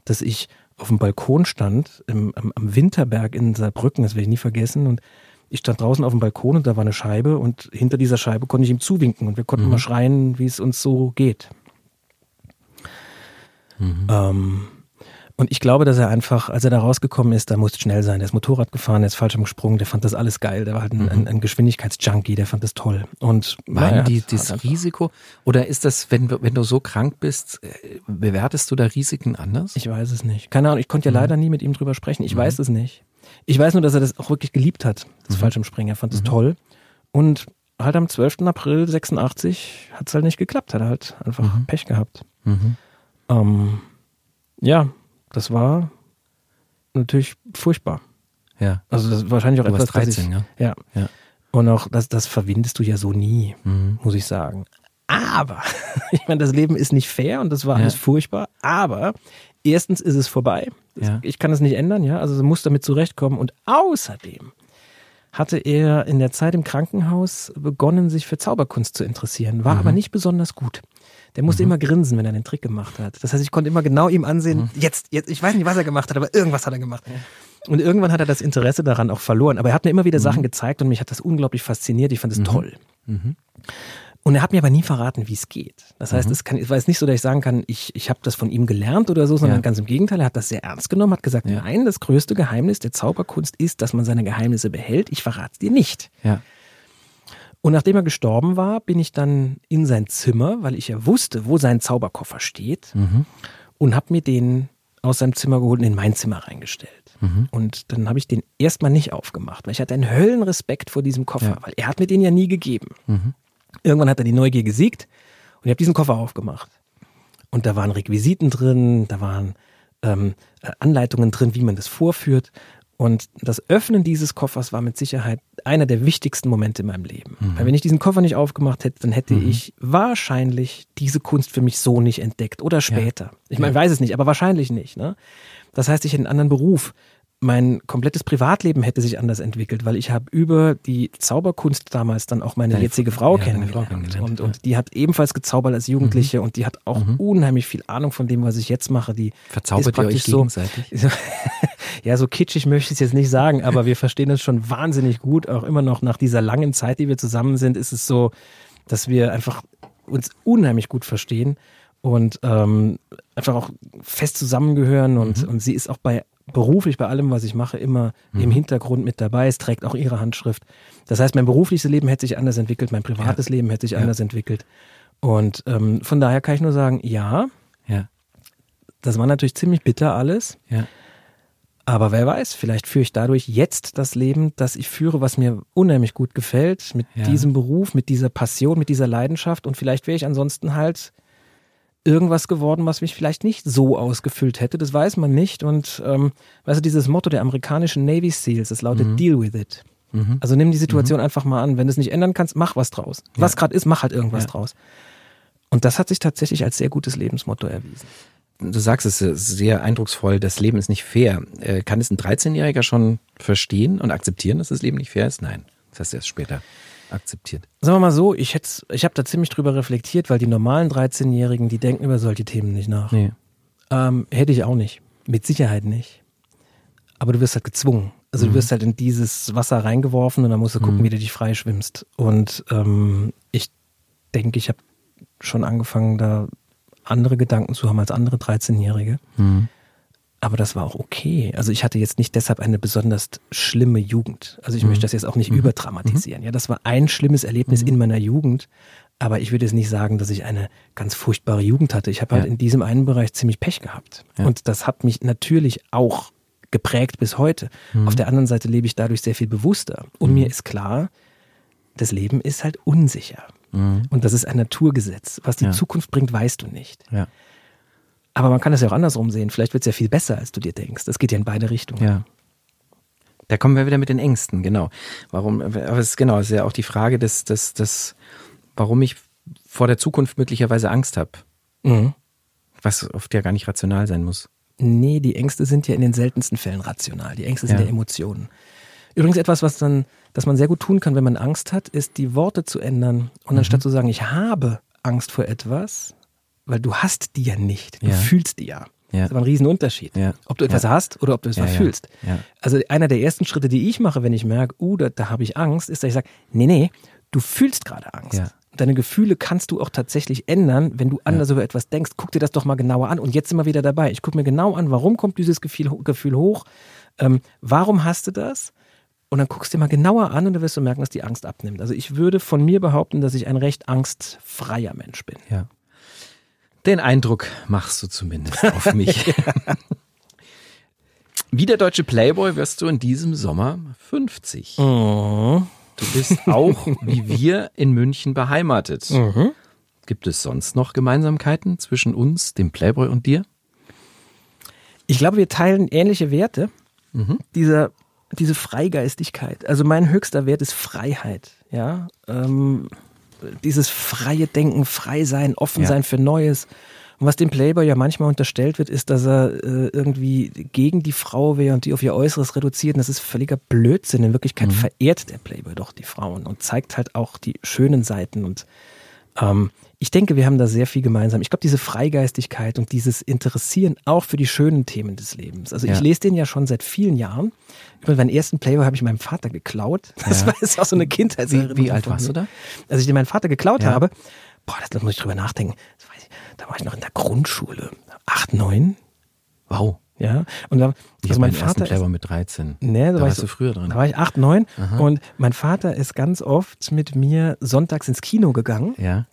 dass ich auf dem Balkon stand, im, am, am Winterberg in Saarbrücken, das werde ich nie vergessen. Und ich stand draußen auf dem Balkon und da war eine Scheibe und hinter dieser Scheibe konnte ich ihm zuwinken und wir konnten mhm. mal schreien, wie es uns so geht. Mhm. Ähm, und ich glaube, dass er einfach, als er da rausgekommen ist, da musste schnell sein. Der ist Motorrad gefahren, der ist falsch gesprungen, der fand das alles geil. Der war halt ein, mhm. ein, ein Geschwindigkeitsjunkie, der fand das toll. Und war die, das Risiko oder ist das, wenn, wenn du so krank bist, äh, bewertest du da Risiken anders? Ich weiß es nicht. Keine Ahnung, ich konnte ja mhm. leider nie mit ihm drüber sprechen. Ich mhm. weiß es nicht. Ich weiß nur, dass er das auch wirklich geliebt hat, das mhm. Fallschirmspringen. Er fand es mhm. toll. Und halt am 12. April 86 hat es halt nicht geklappt, hat er halt einfach mhm. Pech gehabt. Ähm, ja, das war natürlich furchtbar. Ja. Also das ist wahrscheinlich auch du etwas 13, ich, ja. ja. ja. Und auch das, das verwindest du ja so nie, mhm. muss ich sagen. Aber, ich meine, das Leben ist nicht fair und das war ja. alles furchtbar. Aber erstens ist es vorbei. Ja. Ich kann es nicht ändern, ja. Also muss damit zurechtkommen. Und außerdem hatte er in der Zeit im Krankenhaus begonnen, sich für Zauberkunst zu interessieren, war mhm. aber nicht besonders gut. Der musste mhm. immer grinsen, wenn er den Trick gemacht hat. Das heißt, ich konnte immer genau ihm ansehen, mhm. jetzt, jetzt, ich weiß nicht, was er gemacht hat, aber irgendwas hat er gemacht. Und irgendwann hat er das Interesse daran auch verloren. Aber er hat mir immer wieder mhm. Sachen gezeigt und mich hat das unglaublich fasziniert. Ich fand es mhm. toll. Mhm. Und er hat mir aber nie verraten, wie es geht. Das heißt, mhm. es, kann, es war jetzt nicht so, dass ich sagen kann, ich, ich habe das von ihm gelernt oder so, sondern ja. ganz im Gegenteil, er hat das sehr ernst genommen, hat gesagt, ja. nein, das größte Geheimnis der Zauberkunst ist, dass man seine Geheimnisse behält. Ich verrate es dir nicht. Ja. Und nachdem er gestorben war, bin ich dann in sein Zimmer, weil ich ja wusste, wo sein Zauberkoffer steht, mhm. und habe mir den aus seinem Zimmer geholt und in mein Zimmer reingestellt. Mhm. Und dann habe ich den erstmal nicht aufgemacht, weil ich hatte einen Höllenrespekt vor diesem Koffer, ja. weil er hat mir den ja nie gegeben. Mhm. Irgendwann hat er die Neugier gesiegt und ich habe diesen Koffer aufgemacht. Und da waren Requisiten drin, da waren ähm, Anleitungen drin, wie man das vorführt. Und das Öffnen dieses Koffers war mit Sicherheit einer der wichtigsten Momente in meinem Leben. Mhm. Weil wenn ich diesen Koffer nicht aufgemacht hätte, dann hätte mhm. ich wahrscheinlich diese Kunst für mich so nicht entdeckt oder später. Ja. Ich meine, ja. weiß es nicht, aber wahrscheinlich nicht. Ne? Das heißt, ich hätte einen anderen Beruf mein komplettes Privatleben hätte sich anders entwickelt, weil ich habe über die Zauberkunst damals dann auch meine Deine jetzige Frau ja, kennengelernt. Frau kennengelernt. Und, und die hat ebenfalls gezaubert als Jugendliche mhm. und die hat auch mhm. unheimlich viel Ahnung von dem, was ich jetzt mache. Die Verzaubert ihr euch gegenseitig? Ja, so kitschig möchte ich es jetzt nicht sagen, aber wir verstehen es schon wahnsinnig gut. Auch immer noch nach dieser langen Zeit, die wir zusammen sind, ist es so, dass wir einfach uns unheimlich gut verstehen und ähm, einfach auch fest zusammengehören und, mhm. und sie ist auch bei beruflich bei allem, was ich mache, immer mhm. im Hintergrund mit dabei. Es trägt auch ihre Handschrift. Das heißt, mein berufliches Leben hätte sich anders entwickelt, mein privates ja. Leben hätte sich ja. anders entwickelt. Und ähm, von daher kann ich nur sagen, ja, ja, das war natürlich ziemlich bitter alles. Ja. Aber wer weiß, vielleicht führe ich dadurch jetzt das Leben, das ich führe, was mir unheimlich gut gefällt, mit ja. diesem Beruf, mit dieser Passion, mit dieser Leidenschaft. Und vielleicht wäre ich ansonsten halt irgendwas geworden, was mich vielleicht nicht so ausgefüllt hätte. Das weiß man nicht. Und ähm, weißt du, dieses Motto der amerikanischen Navy Seals, das lautet mhm. Deal with it. Mhm. Also nimm die Situation mhm. einfach mal an. Wenn du es nicht ändern kannst, mach was draus. Ja. Was gerade ist, mach halt irgendwas ja. draus. Und das hat sich tatsächlich als sehr gutes Lebensmotto erwiesen. Du sagst es sehr eindrucksvoll, das Leben ist nicht fair. Äh, kann es ein 13-Jähriger schon verstehen und akzeptieren, dass das Leben nicht fair ist? Nein, das heißt erst später akzeptiert. Sagen wir mal so, ich, ich habe da ziemlich drüber reflektiert, weil die normalen 13-Jährigen, die denken über solche Themen nicht nach. Nee. Ähm, hätte ich auch nicht. Mit Sicherheit nicht. Aber du wirst halt gezwungen. Also mhm. du wirst halt in dieses Wasser reingeworfen und dann musst du gucken, mhm. wie du dich freischwimmst. Und ähm, ich denke, ich habe schon angefangen, da andere Gedanken zu haben als andere 13-Jährige. Mhm. Aber das war auch okay. Also ich hatte jetzt nicht deshalb eine besonders schlimme Jugend. Also ich mhm. möchte das jetzt auch nicht mhm. überdramatisieren. Ja, das war ein schlimmes Erlebnis mhm. in meiner Jugend. Aber ich würde jetzt nicht sagen, dass ich eine ganz furchtbare Jugend hatte. Ich habe halt ja. halt in diesem einen Bereich ziemlich Pech gehabt. Ja. Und das hat mich natürlich auch geprägt bis heute. Mhm. Auf der anderen Seite lebe ich dadurch sehr viel bewusster. Und mhm. mir ist klar, das Leben ist halt unsicher. Mhm. Und das ist ein Naturgesetz. Was die Ja. Zukunft bringt, weißt du nicht. Ja. Aber man kann das ja auch andersrum sehen. Vielleicht wird es ja viel besser, als du dir denkst. Das geht ja in beide Richtungen. Ja. Da kommen wir wieder mit den Ängsten, genau. Warum, aber es ist genau, es ist ja auch die Frage des, des, des, warum ich vor der Zukunft möglicherweise Angst habe. Mhm. Was oft ja gar nicht rational sein muss. Nee, die Ängste sind ja in den seltensten Fällen rational. Die Ängste sind Ja. ja, Emotionen. Übrigens etwas, was dann, das man sehr gut tun kann, wenn man Angst hat, ist die Worte zu ändern. Und Mhm. anstatt zu sagen, ich habe Angst vor etwas, weil du hast die ja nicht, du Ja. fühlst die ja. Ja. Das ist aber ein Riesenunterschied. Ja. Ob du etwas Ja. hast oder ob du etwas Ja, ja. fühlst. Ja. Also einer der ersten Schritte, die ich mache, wenn ich merke, uh, da, da habe ich Angst, ist, dass ich sage, nee, nee, du fühlst gerade Angst. Deine Gefühle kannst du auch tatsächlich ändern, wenn du anders über etwas denkst. Guck dir das doch mal genauer an. Und jetzt sind wir wieder dabei. Ich gucke mir genau an, warum kommt dieses Gefühl, Gefühl hoch? Ähm, warum hast du das? Und dann guckst du dir mal genauer an und dann wirst du merken, dass die Angst abnimmt. Also ich würde von mir behaupten, dass ich ein recht angstfreier Mensch bin. Ja. Den Eindruck machst du zumindest auf mich. Wie der deutsche Playboy wirst du in diesem Sommer 50. Mhm. Du bist auch wie wir in München beheimatet. Mhm. Gibt es sonst noch Gemeinsamkeiten zwischen uns, dem Playboy und dir? Ich glaube, wir teilen ähnliche Werte. Dieser, diese Freigeistigkeit. Also mein höchster Wert ist Freiheit. Ja, ähm, dieses freie Denken, frei sein, offen Ja. sein für Neues. Und was dem Playboy ja manchmal unterstellt wird, ist, dass er äh, irgendwie gegen die Frau wäre und die auf ihr Äußeres reduziert. Und das ist völliger Blödsinn. In Wirklichkeit verehrt der Playboy doch die Frauen und zeigt halt auch die schönen Seiten. Und ähm, ich denke, wir haben da sehr viel gemeinsam. Ich glaube, diese Freigeistigkeit und dieses Interessieren auch für die schönen Themen des Lebens. Also Ja. ich lese den ja schon seit vielen Jahren. Übrigens, meinen ersten Playboy habe ich meinem Vater geklaut. Das Ja. war jetzt auch so eine Kindheitserinnerung. Wie- wie alt warst du da? Als ich den meinem Vater geklaut Ja. habe, boah, das, da muss ich drüber nachdenken. Ich, da war ich noch in der Grundschule. Acht, neun. Wow. Ja. Und dann, Ich also mein Vater ist, mit 13. Nee, da, da war ich warst so, du früher dran. Da war ich acht, neun. Und mein Vater ist ganz oft mit mir sonntags ins Kino gegangen. Ja.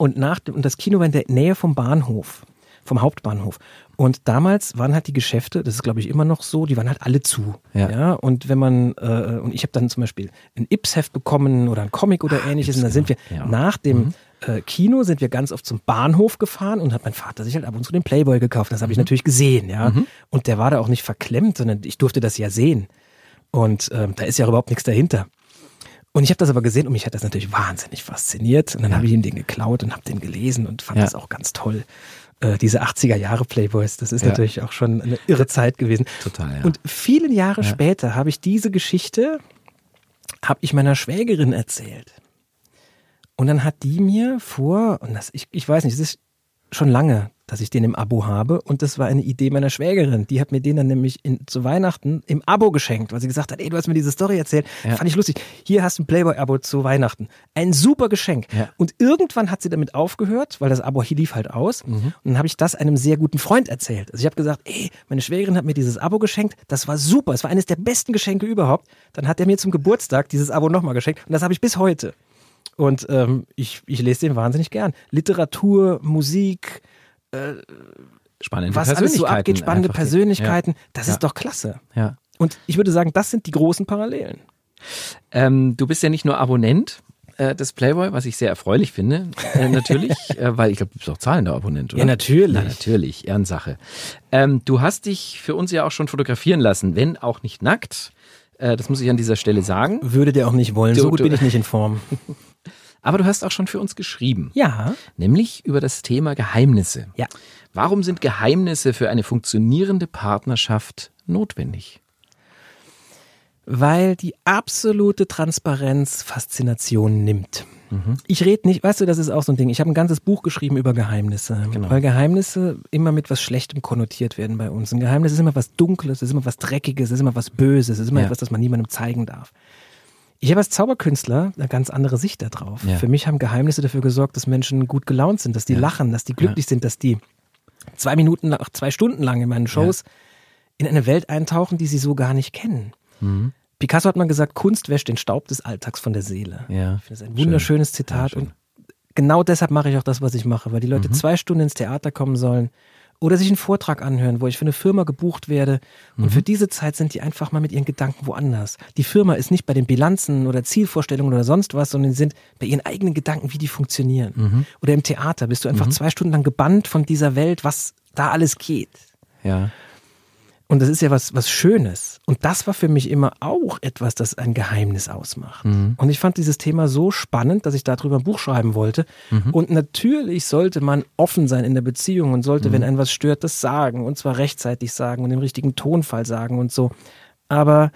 Und nach dem, und das Kino war in der Nähe vom Bahnhof, vom Hauptbahnhof. Und damals waren halt die Geschäfte, das ist glaube ich immer noch so, die waren halt alle zu. Ja. und wenn man, äh, und ich habe dann zum Beispiel ein Ips-Heft bekommen oder ein Comic oder ähnliches. und dann sind wir. Ja. nach dem äh, Kino sind wir ganz oft zum Bahnhof gefahren und hat mein Vater sich halt ab und zu den Playboy gekauft. Das habe ich Mhm. natürlich gesehen, ja. Und der war da auch nicht verklemmt, sondern ich durfte das ja sehen. Und ähm, da ist ja überhaupt nichts dahinter. Und ich habe das aber gesehen und mich hat das natürlich wahnsinnig fasziniert. Und dann habe ich ihm den geklaut und habe den gelesen und fand Ja. das auch ganz toll. Äh, diese 80er Jahre Playboys, das ist Ja. natürlich auch schon eine irre Zeit gewesen. Total, ja. Und viele Jahre später habe ich diese Geschichte, habe ich meiner Schwägerin erzählt. Und dann hat die mir vor, und das, ich, ich weiß nicht, es ist schon lange, dass ich den im Abo habe. Und das war eine Idee meiner Schwägerin. Die hat mir den dann nämlich in, zu Weihnachten im Abo geschenkt, weil sie gesagt hat, ey, du hast mir diese Story erzählt. Ja. Fand ich lustig. Hier hast du ein Playboy-Abo zu Weihnachten. Ein super Geschenk. Ja. Und irgendwann hat sie damit aufgehört, weil das Abo hier lief halt aus. Mhm. Und dann habe ich das einem sehr guten Freund erzählt. Also ich habe gesagt, ey, meine Schwägerin hat mir dieses Abo geschenkt. Das war super. Es war eines der besten Geschenke überhaupt. Dann hat er mir zum Geburtstag dieses Abo nochmal geschenkt. Und das habe ich bis heute. Und ähm, ich, ich lese den wahnsinnig gern. Literatur, Musik, Spannende was alles so abgeht, spannende Persönlichkeiten, das Ja. ist doch klasse. Ja. ja. Und ich würde sagen, das sind die großen Parallelen. Ähm, du bist ja nicht nur Abonnent äh, des Playboy, was ich sehr erfreulich finde, äh, natürlich, äh, weil ich glaube, du bist auch zahlender Abonnent, oder? Ja, natürlich. Na, natürlich, Ehrensache. Ähm, du hast dich für uns ja auch schon fotografieren lassen, wenn auch nicht nackt. Äh, das muss ich an dieser Stelle sagen. Würde der auch nicht wollen. Du- so gut du- bin ich nicht in Form. Aber du hast auch schon für uns geschrieben, Ja. nämlich über das Thema Geheimnisse. Ja. Warum sind Geheimnisse für eine funktionierende Partnerschaft notwendig? Weil die absolute Transparenz Faszination nimmt. Ich rede nicht, weißt du, das ist auch so ein Ding. Ich habe ein ganzes Buch geschrieben über Geheimnisse, Genau. weil Geheimnisse immer mit was Schlechtem konnotiert werden bei uns. Ein Geheimnis ist immer was Dunkles, es ist immer was Dreckiges, es ist immer was Böses, es ist immer Ja. etwas, das man niemandem zeigen darf. Ich habe als Zauberkünstler eine ganz andere Sicht darauf. Ja. Für mich haben Geheimnisse dafür gesorgt, dass Menschen gut gelaunt sind, dass die lachen, dass die glücklich sind, dass die zwei Minuten, lang- zwei Stunden lang in meinen Shows in eine Welt eintauchen, die sie so gar nicht kennen. Mhm. Picasso hat mal gesagt, Kunst wäscht den Staub des Alltags von der Seele. Ja. Ich finde das ein wunderschönes Zitat. schön. und genau deshalb mache ich auch das, was ich mache, weil die Leute zwei Stunden ins Theater kommen sollen oder sich einen Vortrag anhören, wo ich für eine Firma gebucht werde. Und mhm. für diese Zeit sind die einfach mal mit ihren Gedanken woanders. Die Firma ist nicht bei den Bilanzen oder Zielvorstellungen oder sonst was, sondern sind bei ihren eigenen Gedanken, wie die funktionieren. Mhm. Oder im Theater bist du einfach mhm. zwei Stunden lang gebannt von dieser Welt, was da alles geht. Ja. Und das ist ja was, was Schönes. Und das war für mich immer auch etwas, das ein Geheimnis ausmacht. Mhm. Und ich fand dieses Thema so spannend, dass ich darüber ein Buch schreiben wollte. Mhm. Und natürlich sollte man offen sein in der Beziehung und sollte, mhm. wenn ein was stört, das sagen. Und zwar rechtzeitig sagen und im richtigen Tonfall sagen und so. Aber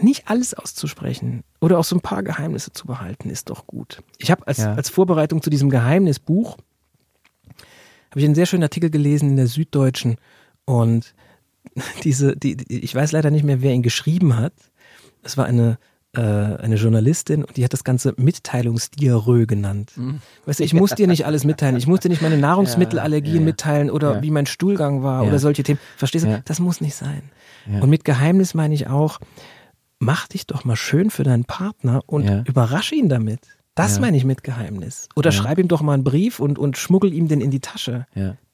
nicht alles auszusprechen oder auch so ein paar Geheimnisse zu behalten, ist doch gut. Ich habe als, ja. als Vorbereitung zu diesem Geheimnisbuch, habe ich einen sehr schönen Artikel gelesen in der Süddeutschen und diese, die, die, ich weiß leider nicht mehr, wer ihn geschrieben hat. Es war eine, äh, eine Journalistin und die hat das Ganze Mitteilungsdiarrhoe genannt. Mhm. Weißt du, ich muss dir nicht alles mitteilen. Ich muss dir nicht meine Nahrungsmittelallergien ja, ja, mitteilen oder ja. wie mein Stuhlgang war oder solche Themen. Verstehst du? Das muss nicht sein. Und mit Geheimnis meine ich auch, mach dich doch mal schön für deinen Partner und überrasche ihn damit. Das ja. meine ich mit Geheimnis. Oder ja. schreib ihm doch mal einen Brief und, und schmuggel ihm den in die Tasche.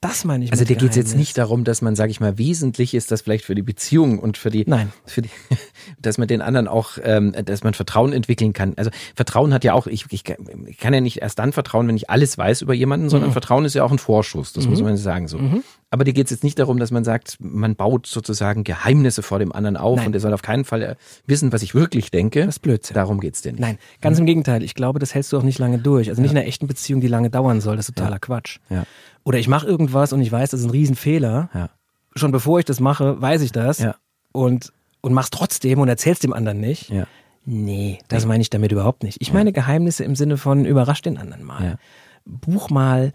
Ja. Das meine ich also. Also dir geht es jetzt nicht darum, dass man, sage ich mal, wesentlich ist, das vielleicht für die Beziehung und für die, Nein. für die, dass man den anderen auch, ähm, dass man Vertrauen entwickeln kann. Also Vertrauen hat ja auch, ich, ich, ich kann ja nicht erst dann vertrauen, wenn ich alles weiß über jemanden, sondern mhm. Vertrauen ist ja auch ein Vorschuss. Das mhm. muss man sagen so. Mhm. Aber dir geht es jetzt nicht darum, dass man sagt, man baut sozusagen Geheimnisse vor dem anderen auf Nein. und er soll auf keinen Fall äh, wissen, was ich wirklich denke. Das ist Blödsinn. Darum geht es dir nicht. Nein, ganz im Gegenteil. Ich glaube, das hältst du auch nicht lange durch. Also nicht in einer echten Beziehung, die lange dauern soll. Das ist totaler ja. Quatsch. Ja. Oder ich mache irgendwas und ich weiß, das ist ein Riesenfehler. Ja. Schon bevor ich das mache, weiß ich das. Ja. Und, und mach's trotzdem und erzählst dem anderen nicht. Ja. Nee, das meine ich damit überhaupt nicht. Ich meine Geheimnisse im Sinne von überrasch den anderen mal. Buch mal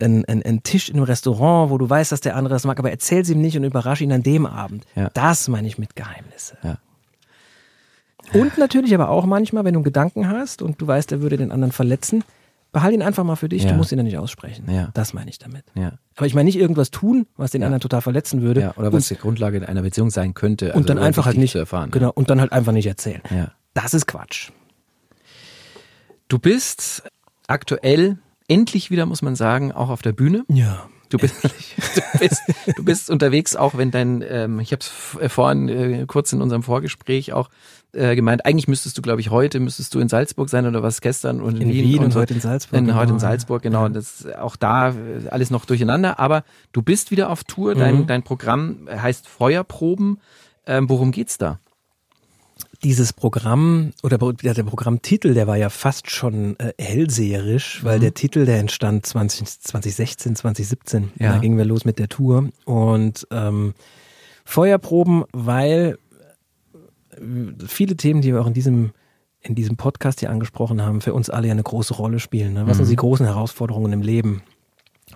ein, ein, ein Tisch in einem Restaurant, wo du weißt, dass der andere das mag, aber erzähl ihm nicht und überrasch ihn an dem Abend. Das meine ich mit Geheimnisse. Ja. Und natürlich aber auch manchmal, wenn du einen Gedanken hast und du weißt, er würde den anderen verletzen, behalte ihn einfach mal für dich, ja. du musst ihn dann nicht aussprechen. Ja. Das meine ich damit. Ja. Aber ich meine nicht irgendwas tun, was den anderen total verletzen würde. Ja, oder was und, die Grundlage einer Beziehung sein könnte. Also und dann einfach halt nicht zu erfahren. Genau, und dann halt einfach nicht erzählen. Ja. Das ist Quatsch. Du bist aktuell endlich wieder, muss man sagen, auch auf der Bühne. Ja. Du bist, du bist, du bist unterwegs, auch wenn dein, ähm, ich habe es vorhin äh, kurz in unserem Vorgespräch auch äh, gemeint, eigentlich müsstest du, glaube ich, heute müsstest du in Salzburg sein oder was gestern und in, in Wien, Wien und, und, heute in Salzburg. In, genau. Heute in Salzburg, genau. Ja. Das auch da äh, alles noch durcheinander. Aber du bist wieder auf Tour. Dein, mhm. dein Programm heißt Feuerproben. Ähm, worum geht's da? dieses Programm oder der Programmtitel, der war ja fast schon äh, hellseherisch, weil mhm. der Titel, der entstand 20, 2016, 2017. Ja. Da gingen wir los mit der Tour und ähm, Feuerproben, weil viele Themen, die wir auch in diesem in diesem Podcast hier angesprochen haben, für uns alle ja eine große Rolle spielen. Ne? Was mhm. sind die großen Herausforderungen im Leben?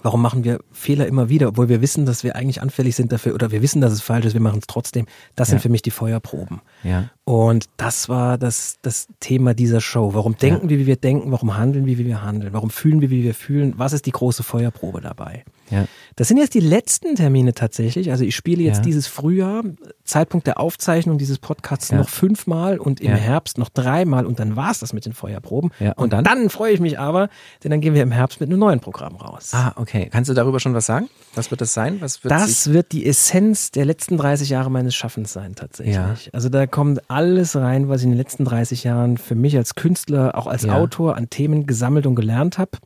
Warum machen wir Fehler immer wieder, obwohl wir wissen, dass wir eigentlich anfällig sind dafür oder wir wissen, dass es falsch ist, wir machen es trotzdem. Das ja. sind für mich die Feuerproben. Ja. Und das war das, das Thema dieser Show. Warum denken ja. wir, wie wir denken? Warum handeln wir, wie wir handeln? Warum fühlen wir, wie wir fühlen? Was ist die große Feuerprobe dabei? Ja. Das sind jetzt die letzten Termine tatsächlich. Also ich spiele jetzt ja. dieses Frühjahr, Zeitpunkt der Aufzeichnung dieses Podcasts noch fünfmal und im Herbst noch dreimal und dann war's das mit den Feuerproben. Und, dann? dann freue ich mich aber, denn dann gehen wir im Herbst mit einem neuen Programm raus. Ah, okay. Kannst du darüber schon was sagen? Was wird das sein? Was wird das wird die Essenz der letzten 30 Jahre meines Schaffens sein tatsächlich. Also da kommt alles rein, was ich in den letzten 30 Jahren für mich als Künstler, auch als Autor an Themen gesammelt und gelernt habe.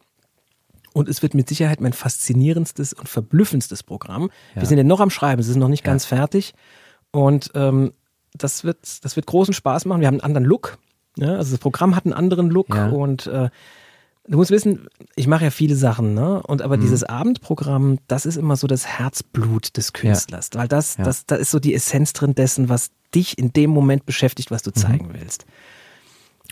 Und es wird mit Sicherheit mein faszinierendstes und verblüffendstes Programm. Ja. Wir sind ja noch am Schreiben, es ist noch nicht ganz fertig. Und ähm, das, wird, das wird großen Spaß machen. Wir haben einen anderen Look. Ja? Also das Programm hat einen anderen Look ja. und äh, Du musst wissen, ich mache ja viele Sachen, ne? Und aber mhm. dieses Abendprogramm, das ist immer so das Herzblut des Künstlers, ja. weil das, ja. das, da ist so die Essenz drin dessen, was dich in dem Moment beschäftigt, was du mhm. zeigen mhm. willst.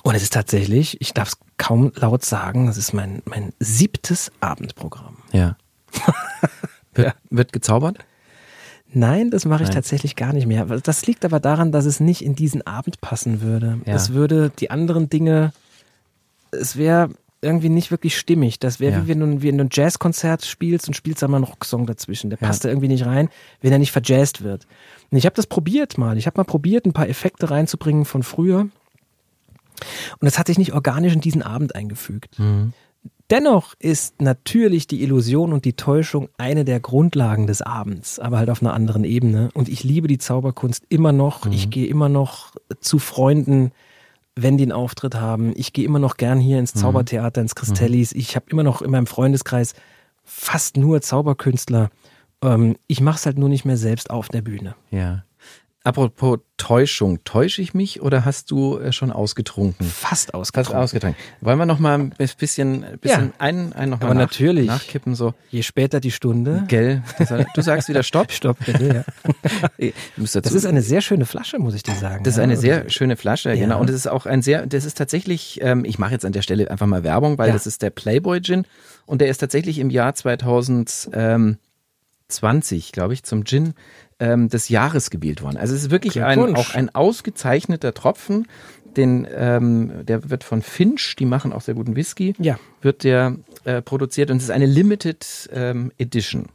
Und es ist tatsächlich, ich darf es kaum laut sagen, es ist mein, mein siebtes Abendprogramm. Ja. wird, ja. wird gezaubert? Nein, das mache ich Nein. tatsächlich gar nicht mehr. Das liegt aber daran, dass es nicht in diesen Abend passen würde. Ja. Es würde die anderen Dinge, es wäre irgendwie nicht wirklich stimmig. Das wäre ja. wie wenn du, wie wenn du ein Jazzkonzert spielst und spielst da mal einen Rocksong dazwischen. Der ja. passt da irgendwie nicht rein, wenn er nicht verjazzt wird. Ich habe das probiert mal. Ich habe mal probiert, ein paar Effekte reinzubringen von früher. Und das hat sich nicht organisch in diesen Abend eingefügt. Mhm. Dennoch ist natürlich die Illusion und die Täuschung eine der Grundlagen des Abends, aber halt auf einer anderen Ebene. Und ich liebe die Zauberkunst immer noch. Mhm. Ich gehe immer noch zu Freunden, wenn die einen Auftritt haben. Ich gehe immer noch gern hier ins mhm. Zaubertheater, ins Christellis. Ich habe immer noch in meinem Freundeskreis fast nur Zauberkünstler. Ähm, ich mache es halt nur nicht mehr selbst auf der Bühne. Ja. Apropos Täuschung, täusche ich mich oder hast du äh, schon ausgetrunken? Fast ausgetrunken. Fast ausgetrunken. Wollen wir noch mal ein bisschen, bisschen ja. einen, einen noch mal Aber nach, natürlich. nachkippen so? Je später die Stunde. Gell? Du sagst wieder Stopp. Stopp, bitte, ja. das ist eine sehr schöne Flasche, muss ich dir sagen. Das ist eine sehr schöne Flasche, ja. genau. Und es ist auch ein sehr, das ist tatsächlich, ähm, ich mache jetzt an der Stelle einfach mal Werbung, weil ja. das ist der Playboy Gin und der ist tatsächlich im Jahr 2020, glaube ich, zum Gin ähm, des Jahres gewählt worden. Also es ist wirklich ein, auch ein ausgezeichneter Tropfen. Den, ähm, der wird von Finch, die machen auch sehr guten Whisky, ja. wird der äh, produziert und es ist eine Limited ähm, Edition.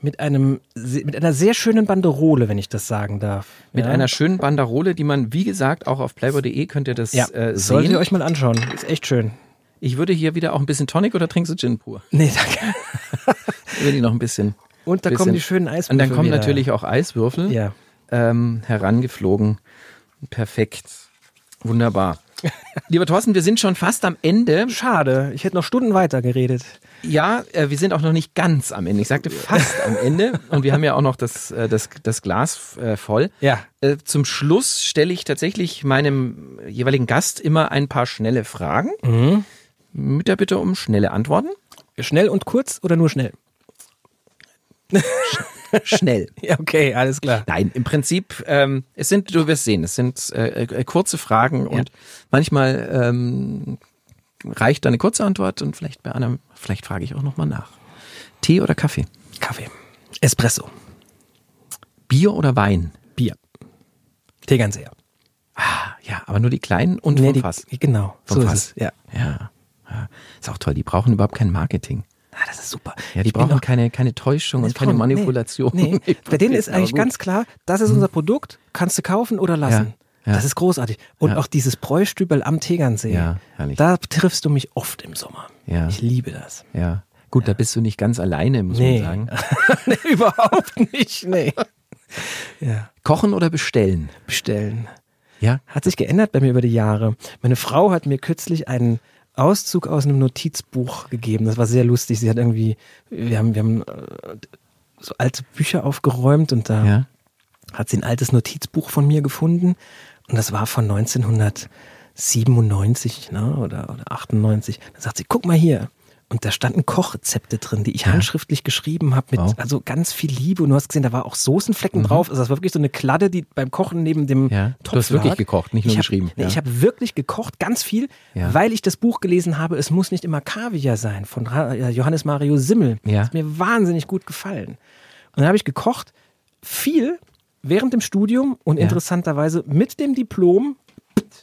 Mit einem mit einer sehr schönen Banderole, wenn ich das sagen darf. Mit ja. einer schönen Banderole, die man, wie gesagt, auch auf playboy.de könnt ihr das ja, äh, sehen. Solltet ihr euch mal anschauen. Ist echt schön. Ich würde hier wieder auch ein bisschen Tonic oder trinkst du Gin pur? Nee, danke. ich würde noch ein bisschen und da kommen die schönen Eiswürfel. Und dann kommen wieder. natürlich auch Eiswürfel ja. ähm, herangeflogen. Perfekt. Wunderbar. Lieber Thorsten, wir sind schon fast am Ende. Schade, ich hätte noch Stunden weiter geredet. Ja, äh, wir sind auch noch nicht ganz am Ende. Ich sagte fast am Ende. Und wir haben ja auch noch das, äh, das, das Glas äh, voll. Ja. Zum Schluss stelle ich tatsächlich meinem jeweiligen Gast immer ein paar schnelle Fragen. Mhm. Mit der Bitte um schnelle Antworten. Schnell und kurz oder nur schnell? Schnell. Ja, okay, alles klar. Nein, im Prinzip, ähm, es sind, du wirst sehen, es sind äh, äh, kurze Fragen ja. und manchmal ähm, reicht eine kurze Antwort und vielleicht bei einem, vielleicht frage ich auch nochmal nach. Tee oder Kaffee? Kaffee. Espresso. Bier oder Wein? Bier. Tee ganz eher. Ah, ja, aber nur die kleinen und nee, vom Fass. Genau, vom so Fass. ist es. Ja. ja. ja. Ist auch toll, die brauchen überhaupt kein Marketing. Ah, das ist super. Ja, die ich brauchen keine, keine Täuschung und keine Manipulation. Nee, nee. Bei denen ist eigentlich ganz klar, das ist unser Produkt, kannst du kaufen oder lassen. Ja, ja. Das ist großartig. Und auch dieses Bräustübel am Tegernsee, da triffst du mich oft im Sommer. Ja. Ich liebe das. Ja. Gut, da bist du nicht ganz alleine, muss nee. man sagen. nee, überhaupt nicht. Nee. Ja. Kochen oder bestellen? Bestellen. Ja. Hat sich geändert bei mir über die Jahre. Meine Frau hat mir kürzlich einen Auszug aus einem Notizbuch gegeben. Das war sehr lustig. Sie hat irgendwie, wir haben, wir haben äh, so alte Bücher aufgeräumt und da ja. hat sie ein altes Notizbuch von mir gefunden. Und das war von 1997 ne, oder, oder 98. Da sagt sie, guck mal hier. Und da standen Kochrezepte drin, die ich ja. handschriftlich geschrieben habe, mit wow. also ganz viel Liebe. Und du hast gesehen, da war auch Soßenflecken mhm. drauf. Also das war wirklich so eine Kladde, die beim Kochen neben dem ja. Topf Du hast wirklich lag. gekocht, nicht nur ich hab, geschrieben. Nee, ja. Ich habe wirklich gekocht, ganz viel, weil ich das Buch gelesen habe, es muss nicht immer Kaviar sein, von Johannes Mario Simmel. Ja. Das hat mir wahnsinnig gut gefallen. Und dann habe ich gekocht, viel während dem Studium und interessanterweise mit dem Diplom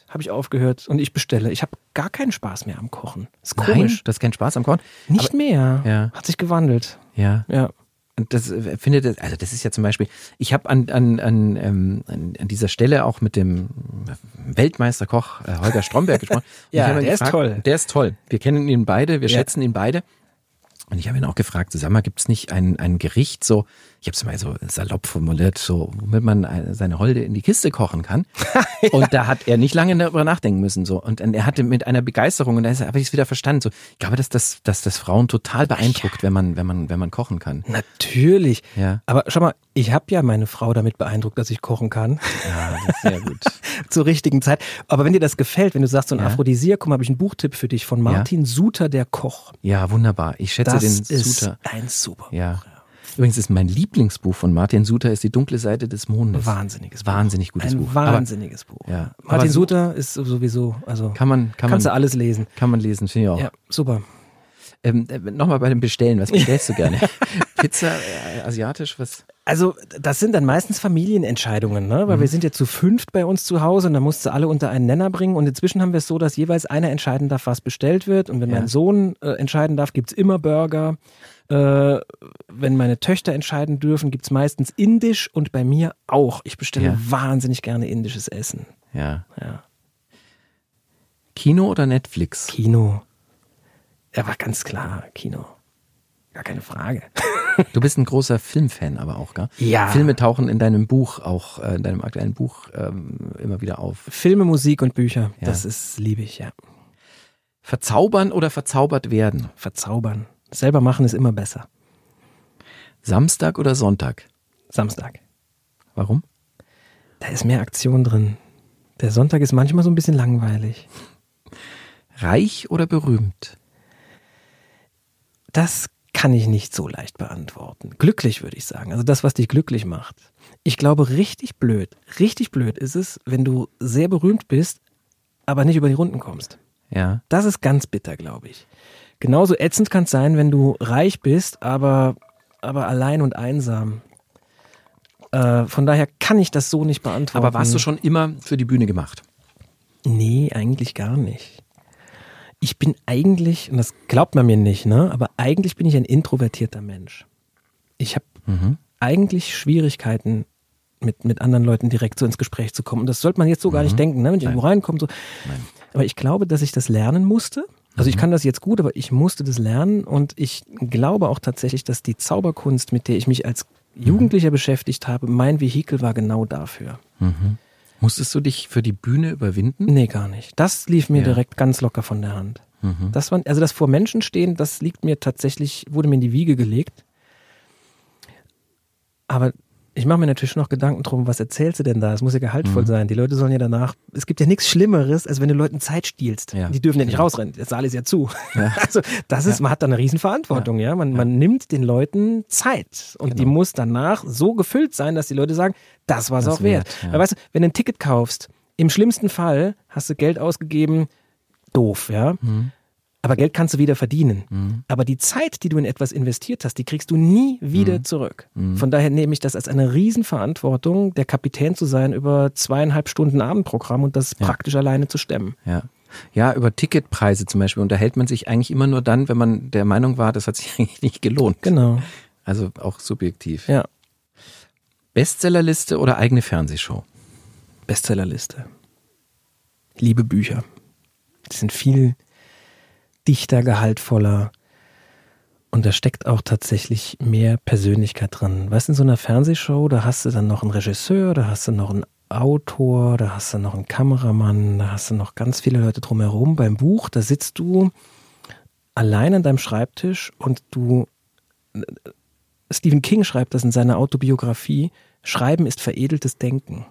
habe ich aufgehört und ich bestelle. Ich habe gar keinen Spaß mehr am Kochen. ist komisch. Nein, du hast keinen Spaß am Kochen? Nicht Aber, mehr. Ja. Hat sich gewandelt. Ja. Ja. Und das äh, findet, also das ist ja zum Beispiel, ich habe an, an, an, ähm, an dieser Stelle auch mit dem Weltmeisterkoch äh, Holger Stromberg gesprochen. ja, der gefragt, ist toll. Der ist toll. Wir kennen ihn beide, wir ja. schätzen ihn beide. Und ich habe ihn auch gefragt, sag mal, gibt es nicht ein, ein Gericht so, ich habe es mal so salopp formuliert, so, womit man seine Holde in die Kiste kochen kann. ja. Und da hat er nicht lange darüber nachdenken müssen. so. Und er hatte mit einer Begeisterung, und da habe ich es wieder verstanden. So, ich glaube, dass das, dass das Frauen total beeindruckt, ja. wenn man, wenn man, wenn man kochen kann. Natürlich. Ja. Aber schau mal, ich habe ja meine Frau damit beeindruckt, dass ich kochen kann. Ja, das ist sehr gut. Zur richtigen Zeit. Aber wenn dir das gefällt, wenn du sagst, so ein ja. Aphrodisiakum, habe ich einen Buchtipp für dich von Martin ja. Suter, der Koch. Ja, wunderbar. Ich schätze das den ist Suter. Ein super. Ja. Übrigens ist mein Lieblingsbuch von Martin Suter ist die dunkle Seite des Mondes. Wahnsinniges. Wahnsinnig gutes Ein Buch. Wahnsinniges aber, Buch. Ja. Martin Suter ist sowieso, also kann man, kann kannst man, du alles lesen. Kann man lesen, finde ich auch. Ja, super. Ähm, äh, Nochmal bei dem Bestellen, was bestellst du gerne? Pizza, äh, asiatisch, was? Also das sind dann meistens Familienentscheidungen, ne? weil mhm. wir sind ja zu fünft bei uns zu Hause und da musst du alle unter einen Nenner bringen und inzwischen haben wir es so, dass jeweils einer entscheiden darf, was bestellt wird und wenn ja. mein Sohn äh, entscheiden darf, gibt's immer Burger. Äh, wenn meine Töchter entscheiden dürfen, gibt's meistens Indisch und bei mir auch. Ich bestelle Ja. wahnsinnig gerne indisches Essen. Ja. Ja. Kino oder Netflix? Kino. Er war ganz klar Kino. Gar keine Frage. Du bist ein großer Filmfan aber auch, gell? Ja. Filme tauchen in deinem Buch, auch äh, in deinem aktuellen Buch, ähm, immer wieder auf. Filme, Musik und Bücher, Ja. das ist liebe ich, ja. Verzaubern oder verzaubert werden? Verzaubern. Selber machen ist immer besser. Samstag oder Sonntag? Samstag. Warum? Da ist mehr Aktion drin. Der Sonntag ist manchmal so ein bisschen langweilig. Reich oder berühmt? Das kann ich nicht so leicht beantworten. Glücklich würde ich sagen. Also das, was dich glücklich macht. Ich glaube, richtig blöd, richtig blöd ist es, wenn du sehr berühmt bist, aber nicht über die Runden kommst. Ja. Das ist ganz bitter, glaube ich. Genauso ätzend kann es sein, wenn du reich bist, aber, aber allein und einsam. Äh, von daher kann ich das so nicht beantworten. Aber warst du schon immer für die Bühne gemacht? Nee, eigentlich gar nicht. Ich bin eigentlich, und das glaubt man mir nicht, ne, aber eigentlich bin ich ein introvertierter Mensch. Ich habe eigentlich Schwierigkeiten, mit, mit anderen Leuten direkt so ins Gespräch zu kommen. Und das sollte man jetzt so gar nicht denken, ne, wenn ich irgendwo reinkomme. So. Aber ich glaube, dass ich das lernen musste. Also ich kann das jetzt gut, aber ich musste das lernen und ich glaube auch tatsächlich, dass die Zauberkunst, mit der ich mich als Jugendlicher beschäftigt habe, mein Vehikel war genau dafür. Musstest du dich für die Bühne überwinden? Nee, gar nicht. Das lief mir Ja. direkt ganz locker von der Hand. Das war, also das vor Menschen stehen, das liegt mir tatsächlich, wurde mir in die Wiege gelegt. Aber ich mache mir natürlich schon noch Gedanken drum, was erzählst du denn da? Es muss ja gehaltvoll sein. Die Leute sollen ja danach, es gibt ja nichts Schlimmeres, als wenn du Leuten Zeit stiehlst. Ja. Die dürfen ja nicht rausrennen. Der Saal ist ja zu. Also das ist, man hat da eine Riesenverantwortung, ja. Man, man nimmt den Leuten Zeit und die muss danach so gefüllt sein, dass die Leute sagen, das war es auch wert. wert, ja. Weißt du, wenn du ein Ticket kaufst, im schlimmsten Fall hast du Geld ausgegeben, doof, ja. Aber Geld kannst du wieder verdienen. Aber die Zeit, die du in etwas investiert hast, die kriegst du nie wieder zurück. Von daher nehme ich das als eine Riesenverantwortung, der Kapitän zu sein über zweieinhalb Stunden Abendprogramm und das praktisch alleine zu stemmen. Ja. Ja, über Ticketpreise zum Beispiel unterhält man sich eigentlich immer nur dann, wenn man der Meinung war, das hat sich eigentlich nicht gelohnt. Genau. Also auch subjektiv. Ja. Bestsellerliste oder eigene Fernsehshow? Bestsellerliste. Liebe Bücher. Die sind viel dichter, gehaltvoller. Und da steckt auch tatsächlich mehr Persönlichkeit drin. Weißt du, in so einer Fernsehshow, da hast du dann noch einen Regisseur, da hast du noch einen Autor, da hast du noch einen Kameramann, da hast du noch ganz viele Leute drumherum. Beim Buch, da sitzt du allein an deinem Schreibtisch und du Stephen King schreibt das in seiner Autobiografie, Schreiben ist veredeltes Denken.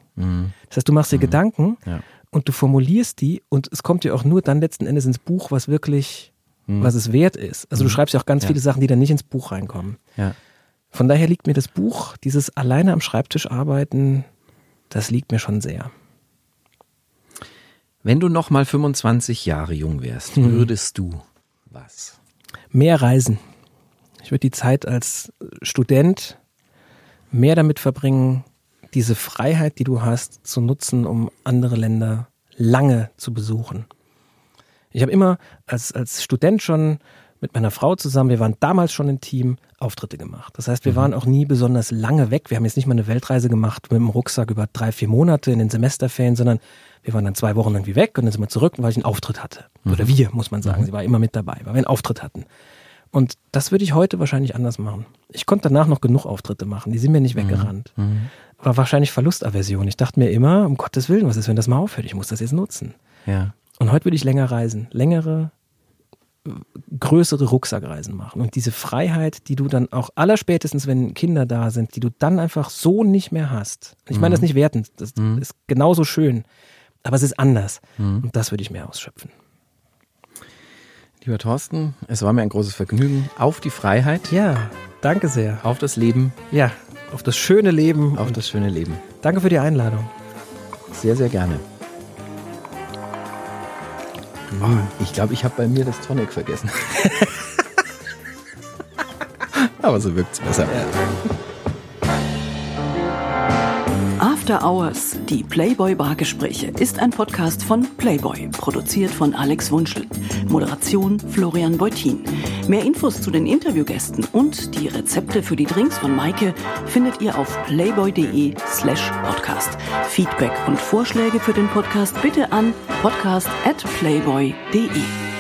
Das heißt, du machst dir Gedanken Ja. Und du formulierst die und es kommt dir auch nur dann letzten Endes ins Buch, was wirklich, was es wert ist. Also du schreibst ja auch ganz Ja. viele Sachen, die dann nicht ins Buch reinkommen. Ja. Von daher liegt mir das Buch, dieses alleine am Schreibtisch arbeiten, das liegt mir schon sehr. Wenn du noch mal 25 Jahre jung wärst, Mhm. würdest du was? Mehr reisen. Ich würde die Zeit als Student mehr damit verbringen, diese Freiheit, die du hast, zu nutzen, um andere Länder lange zu besuchen. Ich habe immer als, als Student schon mit meiner Frau zusammen, wir waren damals schon ein Team, Auftritte gemacht. Das heißt, wir waren auch nie besonders lange weg. Wir haben jetzt nicht mal eine Weltreise gemacht mit dem Rucksack über drei, vier Monate in den Semesterferien, sondern wir waren dann zwei Wochen irgendwie weg und dann sind wir zurück, weil ich einen Auftritt hatte. Oder wir, muss man sagen. Sie war immer mit dabei, weil wir einen Auftritt hatten. Und das würde ich heute wahrscheinlich anders machen. Ich konnte danach noch genug Auftritte machen, die sind mir nicht weggerannt. War wahrscheinlich Verlustaversion. Ich dachte mir immer, um Gottes Willen, was ist, wenn das mal aufhört? Ich muss das jetzt nutzen. Ja. Und heute würde ich länger reisen, längere, größere Rucksackreisen machen. Und diese Freiheit, die du dann auch allerspätestens, wenn Kinder da sind, die du dann einfach so nicht mehr hast. Ich meine das nicht wertend, das ist genauso schön, aber es ist anders. Und das würde ich mehr ausschöpfen. Lieber Thorsten, es war mir ein großes Vergnügen. Auf die Freiheit, Ja, danke sehr. auf das Leben, Ja, auf das schöne Leben. auf das schöne Leben. danke für die Einladung. Sehr, sehr gerne. Ich glaube, ich habe bei mir das Tonic vergessen. Aber so wirkt es besser. After Hours, die Playboy-Bargespräche, ist ein Podcast von Playboy, produziert von Alex Wunschel. Moderation Florian Beutin. Mehr Infos zu den Interviewgästen und die Rezepte für die Drinks von Maike findet ihr auf playboy.de slash podcast. Feedback und Vorschläge für den Podcast bitte an podcast at playboy.de.